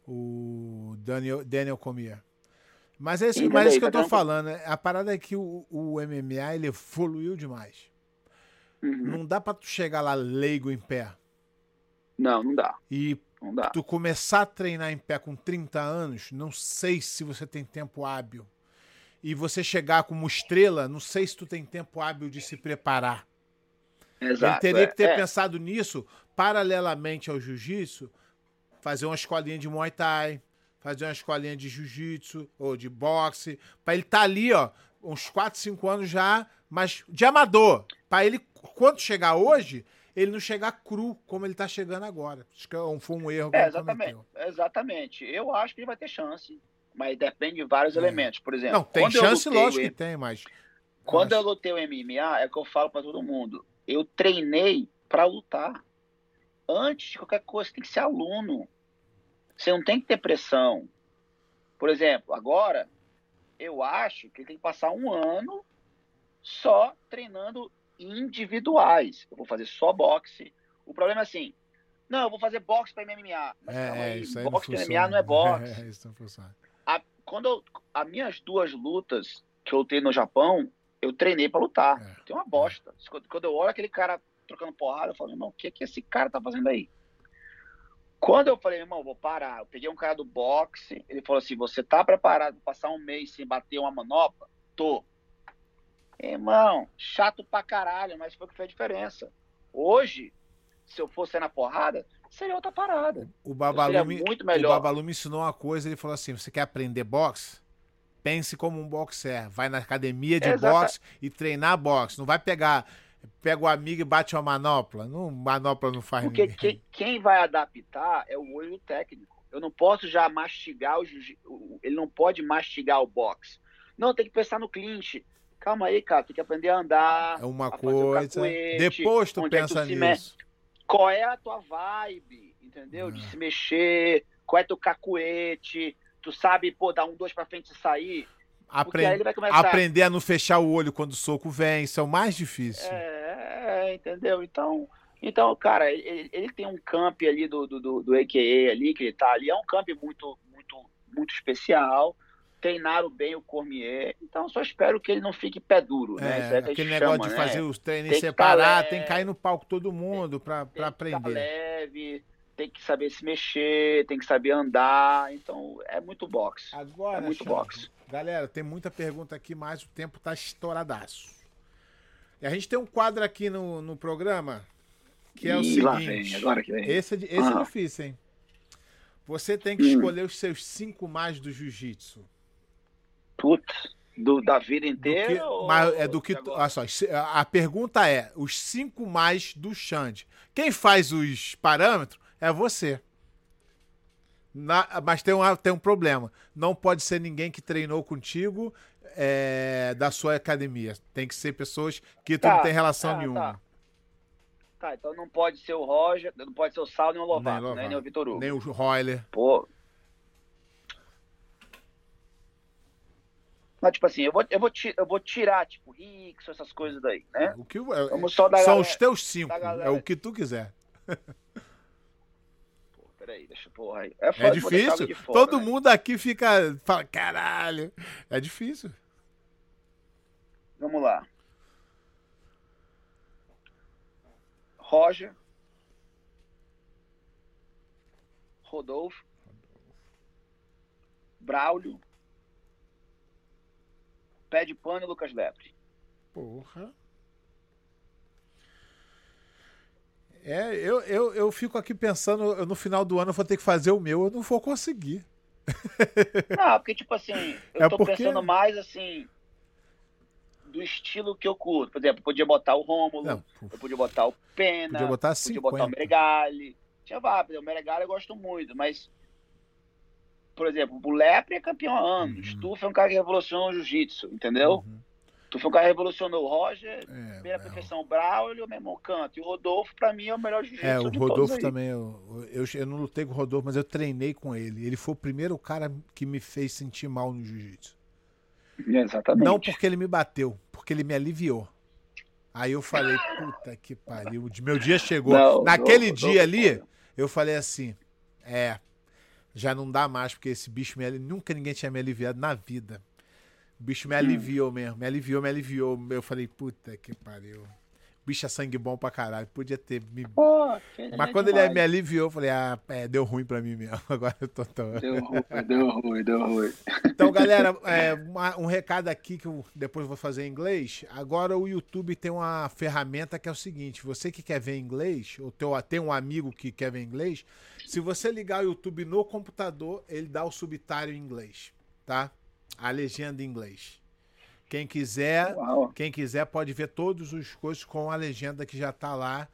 O Daniel, Daniel. Mas é isso, mas é isso que eu tô falando. né? A parada é que o, o MMA ele evoluiu demais. Uhum. Não dá pra tu chegar lá leigo em pé Não, não dá. e Não dá. tu começar a treinar em pé com 30 anos, não sei se você tem tempo hábil. E você chegar como estrela, não sei se tu tem tempo hábil de se preparar. Exato. Ele teria é, que ter é. pensado nisso paralelamente ao jiu-jitsu, fazer uma escolinha de Muay Thai, fazer uma escolinha de jiu-jitsu ou de boxe, pra ele estar ali, ó, uns 4, 5 anos já, mas de amador. Pra ele, quando chegar hoje, ele não chegar cru como ele tá chegando agora. Acho que é um- foi um erro que É, exatamente. cometeu. Exatamente. Eu acho que ele vai ter chance, mas depende de vários É. elementos. Por exemplo, Não, tem chance, lógico que tem, mas. Quando eu lutei o MMA, é o que eu falo pra todo mundo. Eu treinei pra lutar. Antes de qualquer coisa, você tem que ser aluno. Você não tem que ter pressão. Por exemplo, agora, eu acho que ele tem que passar um ano só treinando individuais. Eu vou fazer só boxe. O problema é assim, não, eu vou fazer boxe pra MMA. Mas É, é, isso aí boxe funciona. MMA não é boxe É, isso não funciona. a, quando eu, as minhas duas lutas que eu lutei no Japão, eu treinei pra lutar. É. Tem uma bosta. Quando, quando eu olho aquele cara trocando porrada, eu falo, irmão, o que, que esse cara tá fazendo aí? Quando eu falei, irmão, vou parar, eu peguei um cara do boxe, ele falou assim: você tá preparado pra passar um mês sem bater uma manopla? Tô. Irmão, chato pra caralho, mas foi o que fez a diferença. Hoje, se eu fosse na porrada, seria outra parada. O Babalu, me, muito o melhor. Babalu me ensinou uma coisa, ele falou assim, você quer aprender boxe? Pense como um boxer. Vai na academia de Exata- boxe e treinar boxe. Não vai pegar, pega o amigo e bate uma manopla. Não, manopla não faz Porque quem, quem vai adaptar é o olho técnico. Eu não posso já mastigar o Ele não pode mastigar o boxe. Não, tem que pensar no clinch. Calma aí, cara. Tem que aprender a andar. É uma coisa. cacuete, Depois tu é pensa tu se me- nisso. Qual é a tua vibe, entendeu? De Ah. se mexer. Qual é teu cacuete. Tu sabe, pô, dar um, dois pra frente e sair. Começar... Aprender a não fechar o olho quando o soco vem. Isso é o mais difícil. É, é, entendeu? Então, então cara, ele, ele tem um camp ali do, do, do, do AKA ali, que ele tá ali, é um camp muito, muito, muito especial. Treinaram bem o Cormier, então só espero que ele não fique pé duro, né? É, é aquele negócio chama, de né? fazer os treinos Tem separar, tá tem que cair no palco todo mundo ficar aprender. leve, tem que saber se mexer, tem que saber andar, então é muito boxe. Agora, É muito boxe. Galera, tem muita pergunta aqui, mas o tempo tá estouradaço. E a gente tem um quadro aqui no, no programa que é o Ih, seguinte. vem, agora que vem. Esse, é, esse é Ah. difícil, hein? Você tem que Hum. escolher os seus cinco mais do jiu-jitsu. Putz, do, da vida Do inteira? que- ou mas é do que. Olha só, a pergunta é: os cinco mais do Xande. Quem faz os parâmetros é você. Na- mas tem um, tem um problema. Não pode ser ninguém que treinou contigo é, da sua academia. Tem que ser pessoas que tu Tá, não tem relação tá, nenhuma. tá. Tá, então não pode ser o Roger, não pode ser o Sal nem o Lovato, Nem né? Lovato. Nem o Vitor Hugo. Nem o Royler. Pô. Mas, tipo assim, eu vou, eu vou, eu vou tirar, tipo, Rickson, essas coisas daí, né? O que, é- Vamos só dar são galera- os teus cinco. da É o que tu quiser. Pô, peraí, deixa eu porra aí. É, É foda, deixar difícil. de fora, Todo né? mundo aqui fica. Fala, caralho. É difícil. Vamos lá. Roger. Rodolfo. Braulio. Pé de pano e Lucas Lepre. Porra. É, eu, eu, eu fico aqui pensando, eu, no final do ano eu vou ter que fazer o meu, eu não vou conseguir. Não, porque, tipo assim, eu É tô porque- pensando mais assim. Do estilo que eu curto. Por exemplo, eu podia botar o Rômulo, Não, eu podia botar o Pena, podia botar podia botar o 50. Meregali. Tinha vários, o Meregali eu gosto muito, mas. Por exemplo, o Lepre é campeão há anos. Uhum. Tu foi um cara que revolucionou o jiu-jitsu, entendeu? Uhum. Tu foi um cara que revolucionou o Roger, É, primeira é, perfeição o Braulio, meu irmão canto. E o Rodolfo, pra mim, é o melhor jiu-jitsu É, o Rodolfo também. Eu, eu, eu não lutei com o Rodolfo, mas eu treinei com ele. Ele foi o primeiro cara que me fez sentir mal no jiu-jitsu. Exatamente. Não porque ele me bateu, porque ele me aliviou. Aí eu falei, puta que pariu. Meu dia chegou. Não, Naquele não, dia não, ali, eu falei assim: é. Já não dá mais, porque esse bicho me, nunca ninguém tinha me aliviado na vida. O bicho me aliviou mesmo, me aliviou, me aliviou. Eu falei, puta que pariu bicho é sangue bom pra caralho. Podia ter me. Pô, Mas quando demais. ele me aliviou, eu falei, ah, é, deu ruim pra mim mesmo. Agora eu tô tão. Deu ruim, deu ruim, deu ruim. Então, galera, é, uma, um recado aqui que eu depois vou fazer em inglês. Agora o YouTube tem uma ferramenta que é o seguinte: você que quer ver inglês, ou teu, tem um amigo que quer ver inglês, se você ligar o YouTube no computador, ele dá o subtítulo em inglês, tá? A legenda em inglês. Quem quiser, Uau. quem quiser pode ver todos os coisas com a legenda que já tá lá.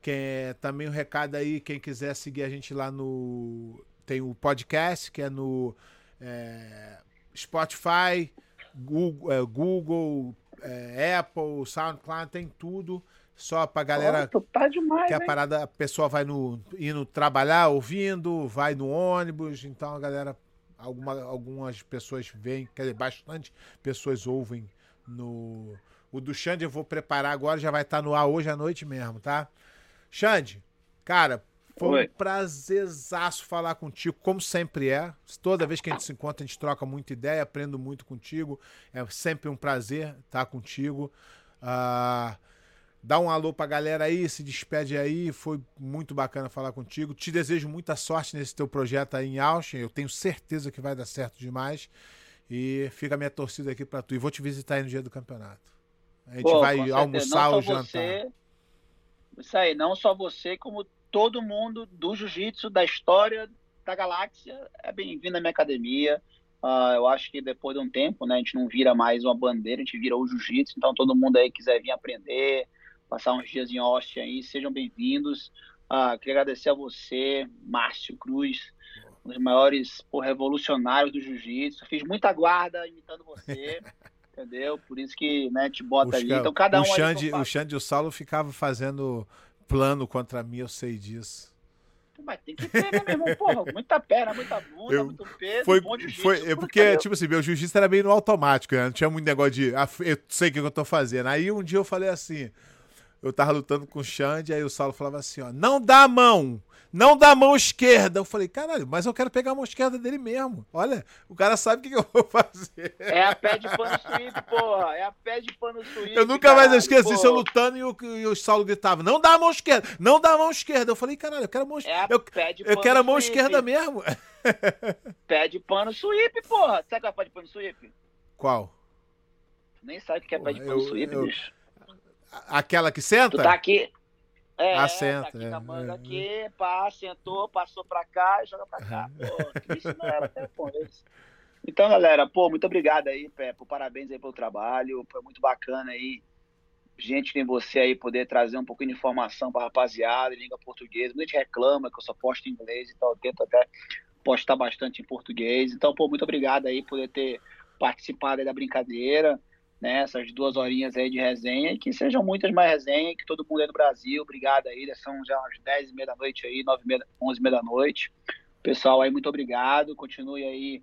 Que é, também o um recado aí, quem quiser seguir a gente lá no tem o podcast que é no é, Spotify, Google, é, Google é, Apple, SoundCloud, tem tudo. Só pra galera oh, tá demais, que a parada, a pessoa vai no indo trabalhar ouvindo, vai no ônibus, então a galera Alguma, algumas pessoas veem, quer dizer, bastante pessoas ouvem no. O do Xande eu vou preparar agora, já vai estar no ar hoje à noite mesmo, tá? Xande, cara, foi Oi. um prazerzaço falar contigo, como sempre é. Toda vez que a gente se encontra, a gente troca muita ideia, aprendo muito contigo. É sempre um prazer estar contigo. Uh, Dá um alô pra galera aí, se despede aí. Foi muito bacana falar contigo. Te desejo muita sorte nesse teu projeto aí em Austin. Eu tenho certeza que vai dar certo demais. E fica a minha torcida aqui pra tu. E vou te visitar aí no dia do campeonato. A gente Pô, vai almoçar ou jantar. Você, isso aí, não só você, como todo mundo do jiu-jitsu, da história da galáxia, é bem-vindo à minha academia. Uh, eu acho que depois de um tempo, né, a gente não vira mais uma bandeira, a gente vira o jiu-jitsu. Então, todo mundo aí quiser vir aprender, passar uns dias em Austin aí. Sejam bem-vindos. Ah, queria agradecer a você, Márcio Cruz, um dos maiores pô, revolucionários do jiu-jitsu. Fiz muita guarda imitando você. entendeu? Por isso que né, te bota ali. Então cada um. O Xande, o Xande e o Saulo ficavam fazendo plano contra mim, eu sei disso. Mas tem que ter, né, meu irmão? Porra, muita perna, muita bunda, eu, muito peso, foi, bom foi, é porque, tipo assim, meu jiu-jitsu era meio no automático, né? Não tinha muito negócio de. Ah, eu sei o que eu tô fazendo. Aí um dia eu falei assim: eu tava lutando com o Xande, aí o Saulo falava assim, ó, não dá a mão, não dá a mão esquerda. Eu falei, caralho, mas eu quero pegar a mão esquerda dele mesmo. Olha, o cara sabe o que, que eu vou fazer. É a pé de pano suíte, porra. É a pé de pano suíte. Eu nunca caralho, mais esqueci isso eu lutando e o, e o Saulo gritava, não dá a mão esquerda, não dá a mão esquerda. Eu falei, caralho, eu quero a mão esquerda. É eu, eu quero a mão esquerda mesmo. Pé de pano suíte, porra. Sabe qual é pé de pano suíte? Qual? Nem sabe o que é pé de pano suíte, bicho. Aquela que senta? Tu tá aqui. É, ah, senta, tá aqui é, com a manga é, aqui, pá, sentou, passou pra cá e joga pra cá. Pô, isso não era até isso. Então, galera, pô, muito obrigado aí, Pé, por parabéns aí pelo trabalho. Foi muito bacana aí. Gente tem você aí poder trazer um pouquinho de informação pra rapaziada em língua portuguesa. Muita gente reclama que eu só posto em inglês, então eu tento até postar bastante em português. Então, pô, muito obrigado aí por ter participado aí da brincadeira né, essas duas horinhas aí de resenha e que sejam muitas mais resenhas, que todo mundo aí do Brasil, obrigado aí, são já umas 10 e meia da noite aí, 9 e meia, 11 e meia da noite. Pessoal aí, muito obrigado, continue aí,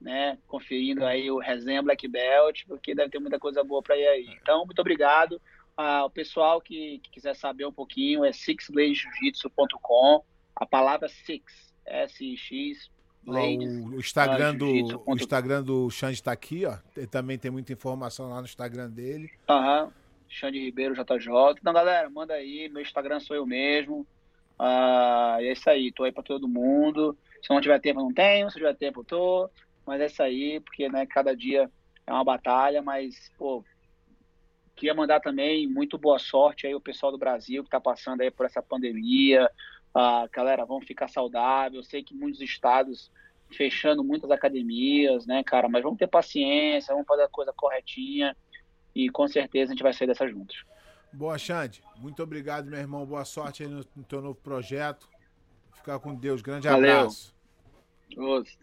né, conferindo aí o resenha Black Belt, porque deve ter muita coisa boa para ir aí. Então, muito obrigado. Ah, o pessoal que, que, quiser saber um pouquinho é sixbladejujitsu.com, a palavra six, S-I-X, o Instagram do, o Instagram do Xande está aqui, ó. Ele também tem muita informação lá no Instagram dele. Aham. Uhum. Xande Ribeiro JJ. Então, galera, manda aí. Meu Instagram sou eu mesmo. Ah, é isso aí. Tô aí para todo mundo. Se não tiver tempo, não tenho. Se tiver tempo, tô. Mas é isso aí, porque né, cada dia é uma batalha. Mas, pô, queria mandar também muito boa sorte aí o pessoal do Brasil que está passando aí por essa pandemia. Ah, galera, vamos ficar saudável. Eu sei que muitos estados fechando muitas academias, né, cara? Mas vamos ter paciência, vamos fazer a coisa corretinha e com certeza a gente vai sair dessa juntos. Boa, Xande. Muito obrigado, meu irmão. Boa sorte aí no, no teu novo projeto. Ficar com Deus. Grande Valeu. abraço. Outro.